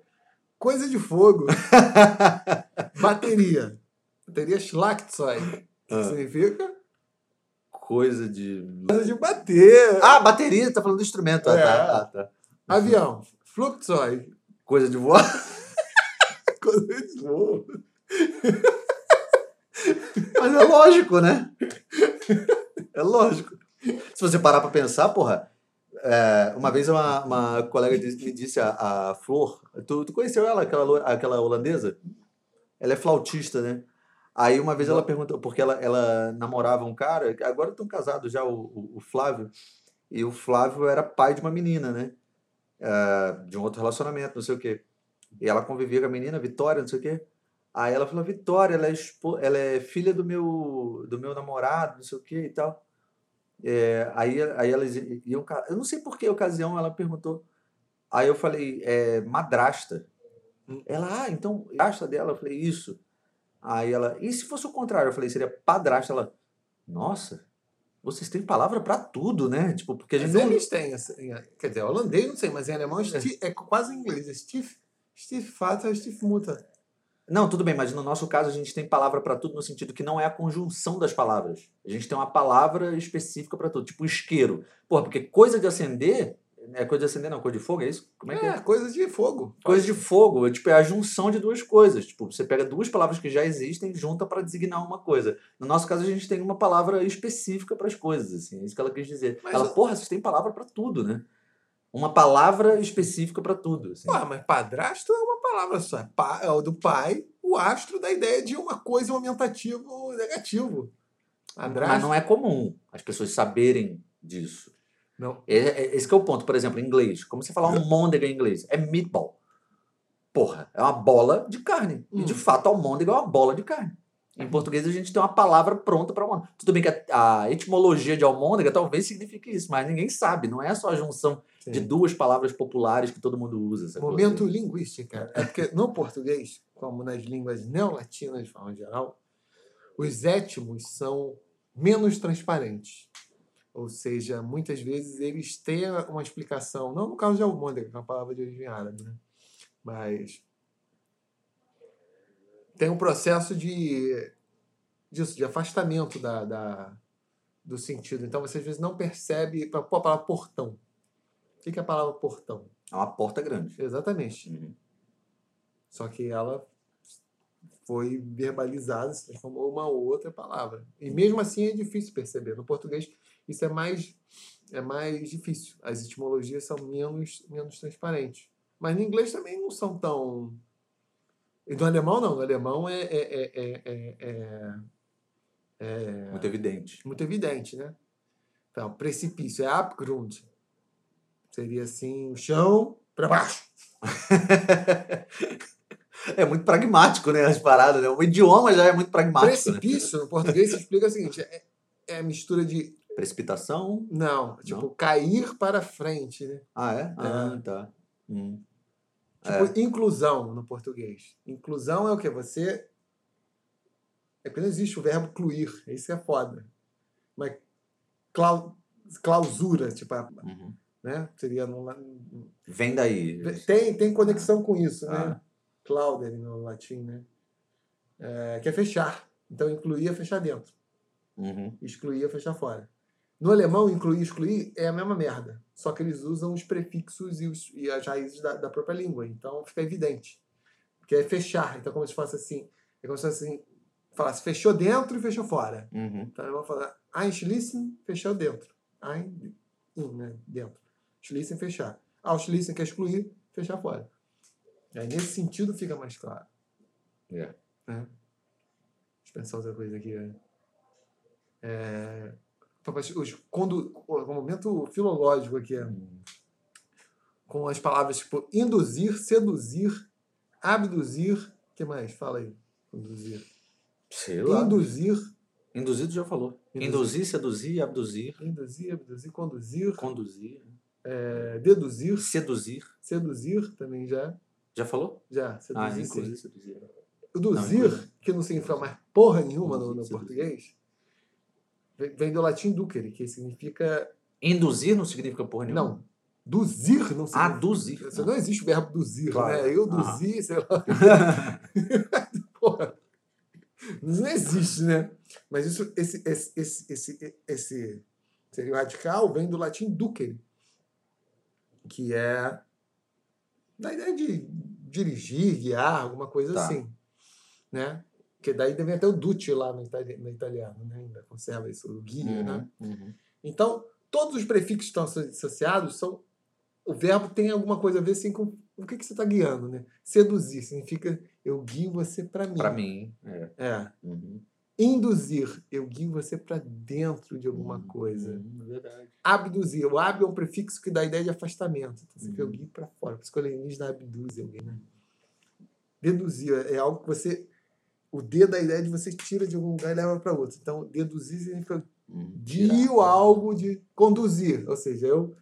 Coisa de fogo. Bateria. Bateria Schlagzeug. Que Ah. significa? Coisa de. Coisa de bater. Ah, bateria, tá falando do instrumento. Ah, É. tá, ah, tá. Avião. Flugzeug. Coisa de voar. Coisa de fogo. Mas é lógico, né? É lógico. Se você parar pra pensar, porra. é, uma vez uma, uma colega disse- me disse, a, a Flor, tu, tu conheceu ela, aquela, aquela holandesa? Ela é flautista, né? Aí uma vez ela perguntou, porque ela, ela namorava um cara, agora estão casados já, o, o, o Flávio, e o Flávio era pai de uma menina, né? É, de um outro relacionamento, não sei o quê. E ela convivia com a menina, Vitória, não sei o quê. Aí ela falou, Vitória, ela é, ela é filha do meu, do meu namorado, não sei o quê e tal. É, aí, aí elas iam. Eu não sei por que ocasião ela perguntou. Aí eu falei, é, madrasta. Hum. Ela, ah, então, madrasta dela? Eu falei, isso. Aí ela, e se fosse o contrário? Eu falei, seria padrasta. Ela, nossa, vocês têm palavra pra tudo, né? Tipo, porque a gente Mas não. eles têm, assim, quer dizer, holandês não sei, mas em alemão é, sti- é quase em inglês. É Stief, Stiefvater, Stiefmutter. Não, tudo bem, mas no nosso caso a gente tem palavra pra tudo no sentido que não é a conjunção das palavras. A gente tem uma palavra específica pra tudo, tipo isqueiro. Porra, porque coisa de acender. É coisa de acender, não, coisa de fogo, é isso? Como é que é? É, coisa de fogo. Coisa de fogo, é, tipo, é a junção de duas coisas. Tipo, você pega duas palavras que já existem e junta para designar uma coisa. No nosso caso, a gente tem uma palavra específica para as coisas, assim. É isso que ela quis dizer. Mas ela, eu- porra, vocês têm palavra para tudo, né? Uma palavra específica para tudo. Assim. Mas padrasto é uma palavra só. É, pa, é o do pai, o astro da ideia de uma coisa, um aumentativo negativo. Mas não é comum as pessoas saberem disso. É- é- Esse que é o ponto, por exemplo, em inglês. Como você falar um môndega em inglês? É meatball. Porra, é uma bola de carne. E Hum. de fato, almôndega é uma bola de carne. Em português, a gente tem uma palavra pronta para almôndega. Tudo bem que a, a etimologia de almôndega talvez signifique isso, mas ninguém sabe. Não é só a junção de Sim. duas palavras populares que todo mundo usa. Momento linguística. É porque no português, como nas línguas neolatinas de forma geral, os étimos são menos transparentes. Ou seja, muitas vezes eles têm uma explicação, não no caso de almôndega, que é uma palavra de origem árabe, né? mas tem um processo de, disso, de afastamento da, da- do sentido. Então você às vezes não percebe. Pô, a palavra portão. O que é a palavra portão? É uma porta grande. Exatamente. Uhum. Só que ela foi verbalizada, se transformou em uma outra palavra. E mesmo assim é difícil perceber. No português isso é mais é mais difícil. As etimologias são menos menos transparentes. Mas no inglês também não são tão e no alemão não. No alemão é é, é, é, é, é- é Muito evidente. muito evidente, né? Então, precipício é Abgrund. Seria assim, o chão para baixo. É muito pragmático, né? As paradas, né? O idioma já é muito pragmático. Né? Precipício, no português, se explica o seguinte: é, é a mistura de. Precipitação? Não, tipo, cair para frente, né? Ah, é? Ah, tá. Hum. Tipo, inclusão no português. Inclusão é o quê? Você. É porque não existe o verbo cluir. Isso é foda. Mas clau... clausura, tipo, Uhum. né? Seria no, Vem daí. tem, tem conexão com isso, né? Ah. Claudere no latim, né? É, que é fechar. Então, incluir é fechar dentro. Uhum. Excluir é fechar fora. No alemão, incluir e excluir é a mesma merda. Só que eles usam os prefixos e, os- e as raízes da, da própria língua. Então, fica evidente. Porque é fechar. Então, como se fosse assim... É como se fosse assim... Falasse fechou dentro e fechou fora. Uhum. Então, eu vou falar Einschließen, fechou dentro. Ein, in, né? Dentro. Schließen, fechar. Ausschließen, que é excluir, fechar fora. E aí, nesse sentido, fica mais claro. É. Né? Deixa eu pensar outra coisa aqui. né? É... Talvez os, quando, o momento filológico aqui. é, Com as palavras tipo induzir, seduzir, abduzir. O que mais? Fala aí. Induzir. Sei lá. Induzir. Induzido já falou. Induzir. Induzir, seduzir, abduzir, Induzir, abduzir, conduzir. conduzir, é, deduzir, seduzir. seduzir também já. Já falou? Já, Ah, seduzir. sim. inclusive seduzir. O duzir, inclusive. que não significa mais porra nenhuma no, no português, vem, do latim ducere, que significa. Induzir não significa porra nenhuma? Não. Duzir não significa. Ah, duzir. Você não existe o verbo duzir, Claro. né? Eu Aham. duzi, sei lá. Porra. Não existe, né? Mas isso, esse, esse, esse, esse, esse seria radical, vem do latim ducere, que é da ideia de dirigir, guiar, alguma coisa Tá. assim, né? Que daí deve até o duce lá no, itali- no italiano, né? Ainda conserva isso, o guia, né? Uhum, uhum. Então, todos os prefixos que estão asso- associados são. O verbo tem alguma coisa a ver assim, com o que, que você está guiando, né? Seduzir significa eu guio você para mim. Pra mim, é. É. Uhum. Induzir, eu guio você para dentro de alguma Uhum, coisa. uhum, verdade. Abduzir, o ab é um prefixo que dá a ideia de afastamento. Então, você quer eu Uhum. guio para fora. Por isso que o abduz alguém, né? Deduzir é algo que você. O D dá a ideia de você tira de algum lugar e leva para outro. Então, deduzir significa Uhum. guio algo de conduzir. Ou seja, eu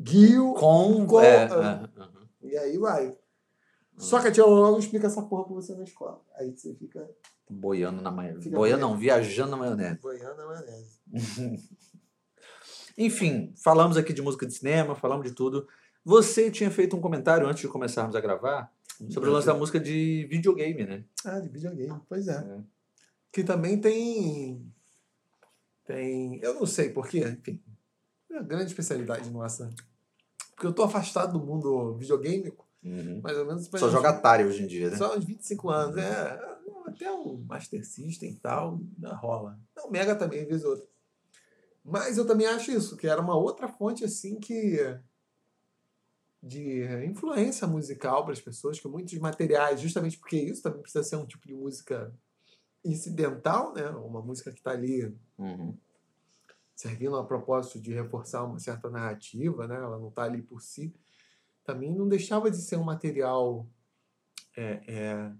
guio Com. Com- é, ah. é, uhum. e aí vai. Só que a tia logo explica essa porra pra você na escola. Aí você fica Boiando na maionese. Fica Boiando boiando. não, viajando na maionese. boiando na maionese. Enfim, falamos aqui de música de cinema, falamos de tudo. Você tinha feito um comentário antes de começarmos a gravar sobre o lance da música de videogame, né? Ah, de videogame, pois é. É. Que também tem. Tem. Eu não sei porquê, enfim. É uma grande especialidade nossa. Porque eu tô afastado do mundo videogame, Uhum. mais ou menos. Só uns- joga Atari hoje em dia, né? Só uns 25 anos. É, até o Master System e tal, ainda rola. Não, Mega também, vez ou outra. Mas eu também acho isso, que era uma outra fonte, assim, que... de influência musical para as pessoas, que muitos materiais, justamente porque isso também precisa ser um tipo de música incidental, né? Uma música que está ali Uhum. servindo a propósito de reforçar uma certa narrativa, né? Ela não está ali por si. Também não deixava de ser um material é, é,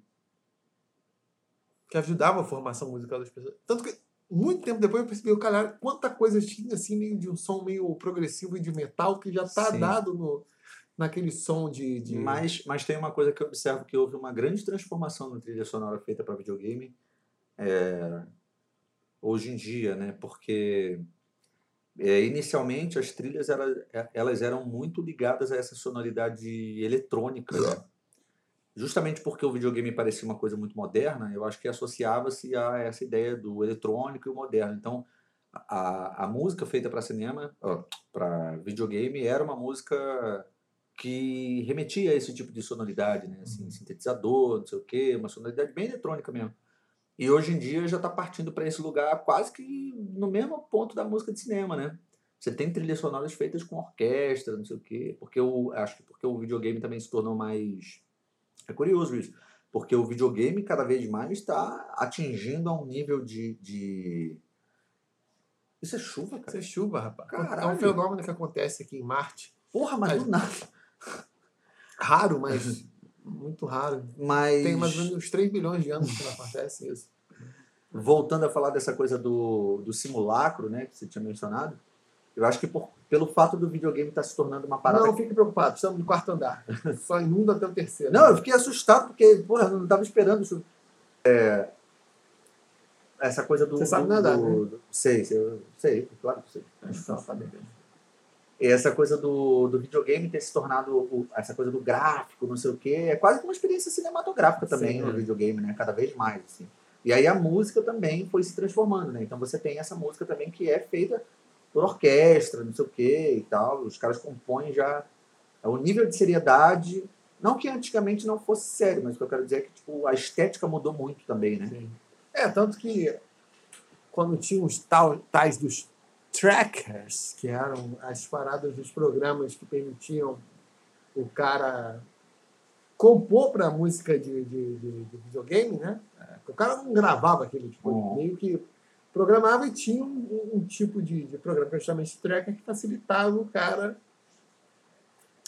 que ajudava a formação musical das pessoas. Tanto que muito tempo depois eu percebi, cara, quanta coisa tinha assim meio de um som meio progressivo e de metal que já está dado no naquele som de, de... Mas, mas tem uma coisa que eu observo que houve uma grande transformação na trilha sonora feita para videogame é, hoje em dia, né? Porque é, inicialmente as trilhas é, elas eram muito ligadas a essa sonoridade eletrônica, né? Justamente porque o videogame parecia uma coisa muito moderna, eu acho que associava-se a essa ideia do eletrônico e o moderno. Então, a, a música feita para cinema, para videogame, era uma música que remetia a esse tipo de sonoridade, né? Assim, Uhum. sintetizador, não sei o quê, uma sonoridade bem eletrônica mesmo. E hoje em dia já está partindo para esse lugar quase que no mesmo ponto da música de cinema, né? Você tem trilhas sonoras feitas com orquestra, não sei o quê, porque eu acho que porque o videogame também se tornou mais é curioso isso, porque o videogame cada vez mais está atingindo a um nível de, de... Isso é chuva, cara? Isso é chuva, rapaz. É Caralho. um fenômeno que acontece aqui em Marte. Porra, mas do nada. Raro, mas Muito raro. Mas. Tem mais ou menos uns 3 bilhões de anos que não acontece isso. voltando a falar dessa coisa do, do simulacro, né, que você tinha mencionado, eu acho que por, pelo fato do videogame estar se tornando uma parada. Não, fique preocupado, estamos no quarto andar. Só inunda até o terceiro. Não, eu fiquei assustado porque, porra, eu não estava esperando isso. É, essa coisa do. Você sabe do, nadar, do, do- Sei, sei, eu sei, claro que sei. Então, tá bem. Essa coisa do, do videogame ter se tornado o- essa coisa do gráfico, não sei o quê, é quase como uma experiência cinematográfica também Sim, no é. videogame, né? Cada vez mais, assim. E aí a música também foi se transformando, né? Então você tem essa música também que é feita por orquestra, não sei o quê e tal. Os caras compõem já o nível de seriedade. Não que antigamente não fosse sério, mas o que eu quero dizer é que tipo, a estética mudou muito também, né? Sim. É, tanto que quando tinha os tal, tais dos trackers, que eram as paradas dos programas que permitiam o cara compor para música de, de, de- de videogame, né? O cara não gravava aquele tipo, Uhum. meio que programava e tinha um, um tipo de, de programa que gente chama de tracker que facilitava o cara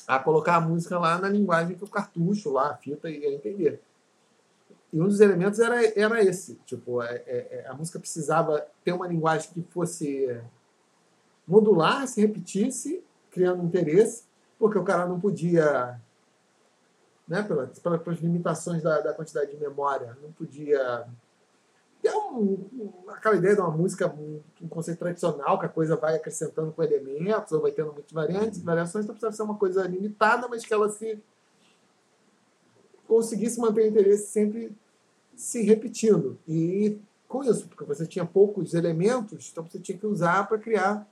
a colocar a música lá na linguagem que o cartucho lá, a fita ia entender. E um dos elementos era, era esse. Tipo, é- é- é, a música precisava ter uma linguagem que fosse modular, se repetisse, criando interesse, porque o cara não podia, né, pelas, pelas, limitações da, da quantidade de memória, não podia ter um, aquela ideia de uma música, um, conceito tradicional, que a coisa vai acrescentando com elementos, ou vai tendo muitas variantes, variações, então precisava ser uma coisa limitada, mas que ela se conseguisse manter o interesse sempre se repetindo. E com isso, porque você tinha poucos elementos, então você tinha que usar para criar.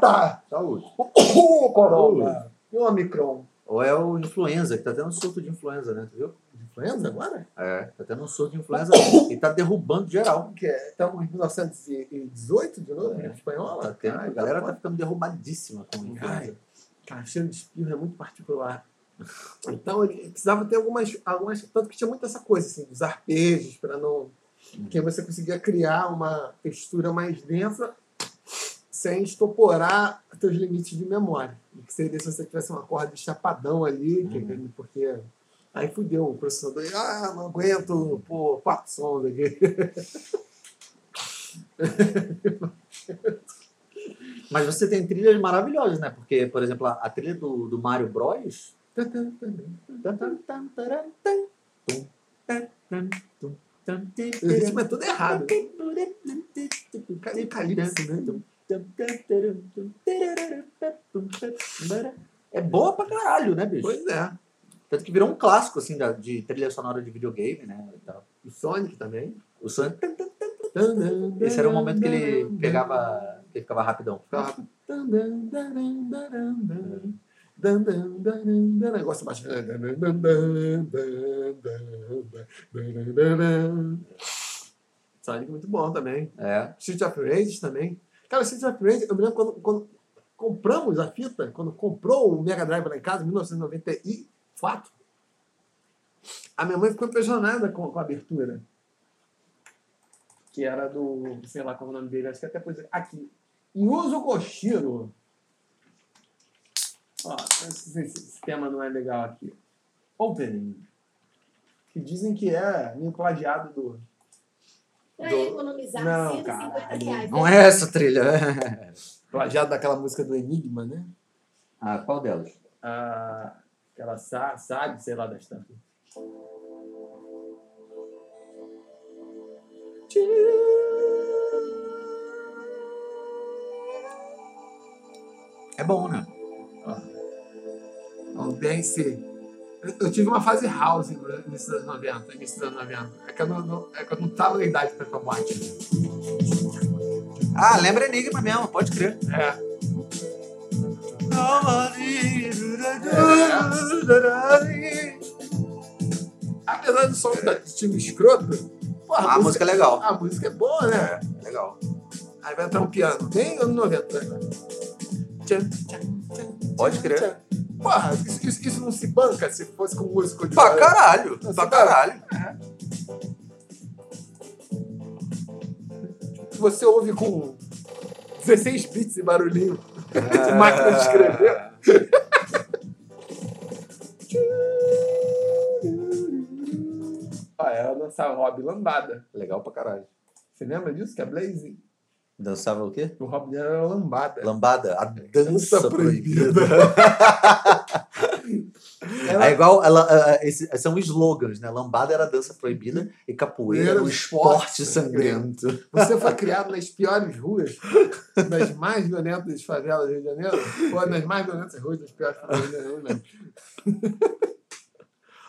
Tá! Saúde. Corona! E o Omicron? Ou é o influenza, que tá tendo um surto de influenza, né? Tu viu? Influenza agora? É, tá tendo um surto de influenza e tá derrubando geral. Que é, estamos em 1918 de novo, É. espanhola? Tá tendo, Ai, a galera tá tá ficando derrubadíssima com influenza. Cara, cheiro de espirro é muito particular. Então ele precisava ter algumas, algumas. Tanto que tinha muito essa coisa, assim, dos arpejos, para não. Que aí você conseguia criar uma textura mais densa sem estoporar teus limites de memória. E que seria se você tivesse um acorde de chapadão ali, Uhum. porque. Aí fudeu o processador. Ah, não aguento, pô, quatro sons aqui. Mas você tem trilhas maravilhosas, né? Porque, por exemplo, a, a trilha do, do Mario Bros. O ritmo é tudo errado. Calypso, né? É boa pra caralho, né, bicho? Pois é. Tanto que virou um clássico, assim, da- de trilha sonora de videogame, né? e Sonic também. O Sonic... Esse era o momento que ele pegava... que ele ficava rapidão. Ficava rápido. Negócio baixo. Sonic muito bom também. É. Street of Rage também. Cara, Street of Rage, eu me lembro quando, quando compramos a fita, quando comprou o Mega Drive lá em casa, em 1994, a minha mãe ficou impressionada com, com a abertura. Que era do, sei lá qual é o nome dele, acho que até pôs aqui. Yuzo Koshiro. Ó, esse, esse- esse tema não é legal aqui. Opening. Que dizem que é meio plagiado do. Pra Do- economizar Não, 150 caralho. reais. Não é essa trilha. Plagiado daquela música do Enigma, né? ah, qual delas? Ah, aquela sa sabe, sei lá, das tantas. É bom, né? O dance. Eu, tive uma fase house no início dos anos 90. Início dos anos 90. É que eu não, não- é que eu não tava na idade pra ir pra boate. Ah, lembra Enigma mesmo, pode crer. É. Apesar do som da estilo escroto, porra, A música é legal. a música é boa, né? É, legal. Aí vai entrar um piano. Bem anos 90. né? Tchan, tchan, tchan, Pode crer. Porra, isso, isso, isso não se banca se fosse com músico de. Pra barulho. caralho! Não, pra caralho! É. Você ouve com 16 bits e barulhinho de é. máquina de escrever. ah, ela dançava Rob Lambada. Legal pra caralho. Você lembra disso? Que é Blaze Dançava o quê? o Rob dela era lambada. Lambada, a dança, Dança proibida. proibida. Ela- É igual, ela, é, esse- são slogans, né? Lambada era dança proibida e capoeira era o esporte sangrento. Você foi criado nas piores ruas, nas mais violentas favelas do Rio de Janeiro? Ou nas mais violentas ruas das piores favelas do Rio de Janeiro?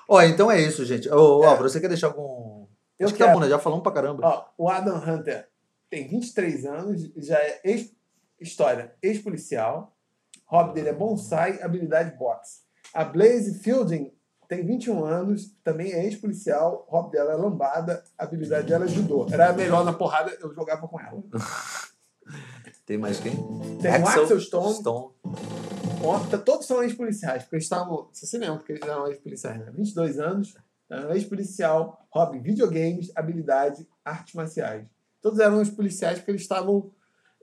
Ó, então é isso, gente. Ô, É. Álvaro, você quer deixar algum. Eu Acho que tá quero. bom, né? Já falamos pra caramba. Ó, o Adam Hunter tem 23 anos, já é ex, história ex-policial. Hobby dele é bonsai, habilidade boxe. A Blaze Fielding tem 21 anos, também é ex-policial. Hobby dela é lambada, habilidade dela é judô. Era melhor na porrada, eu jogava com ela. Tem mais quem? Tem o Axel Stone, Stone. Tá- todos são ex-policiais, porque eles estavam. Você se lembra que eles eram ex-policiais, né? 22 anos, ex-policial, hobby, videogames, habilidade, artes marciais. Todos eram ex-policiais porque eles estavam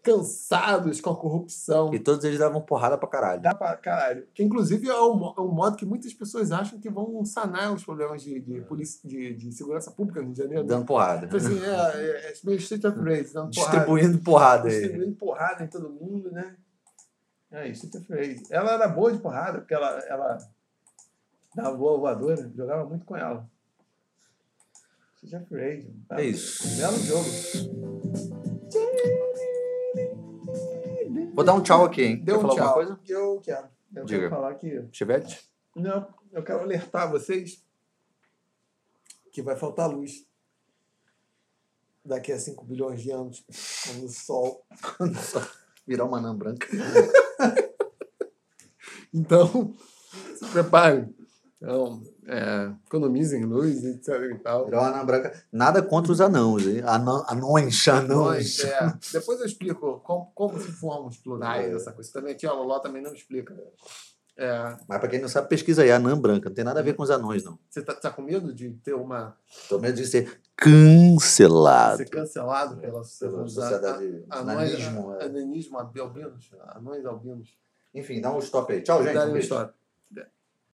cansados com a corrupção. E todos eles davam porrada pra caralho. Dá pra caralho. Que inclusive é um, é um modo que muitas pessoas acham que vão sanar os problemas de, de, polici- de, de segurança pública no Rio de Janeiro. Dando porrada. Então, assim, é, é, é meio Street of Rage, dando porrada Distribuindo porrada aí. distribuindo porrada em todo mundo, né? É, isso que fez. Ela era boa de porrada, porque ela, ela dava boa voadora, jogava muito com ela. Isso já fez. É isso. Belo jogo. Vou dar um tchau aqui, hein? Deu Quer um falar tchau. alguma coisa? Eu quero. Eu Diga. quero falar que. Chevette? Não, eu quero alertar vocês que vai faltar luz daqui a 5 bilhões de anos, quando o Sol Quando só virar uma anã branca. Então, se preparem. Então, é, economizem luz, etc e tal. Virar uma anã branca. Nada contra os anãos, hein? Anã, anões, anões. Nós, é, depois eu explico como, como se formam os plurais, É. essa coisa. Também aqui, a Loló também não explica. É, Mas pra quem não sabe, pesquisa aí. Anã branca. Não tem nada a ver com os anões, não. você tá, tá com medo de ter uma. Tô medo de ser cancelado. ser cancelado pela sociedade. a- Nanismo. anões- é. Ananismo, albinos, anões albinos. Enfim, dá um stop aí. Tchau, gente. Darem Um história.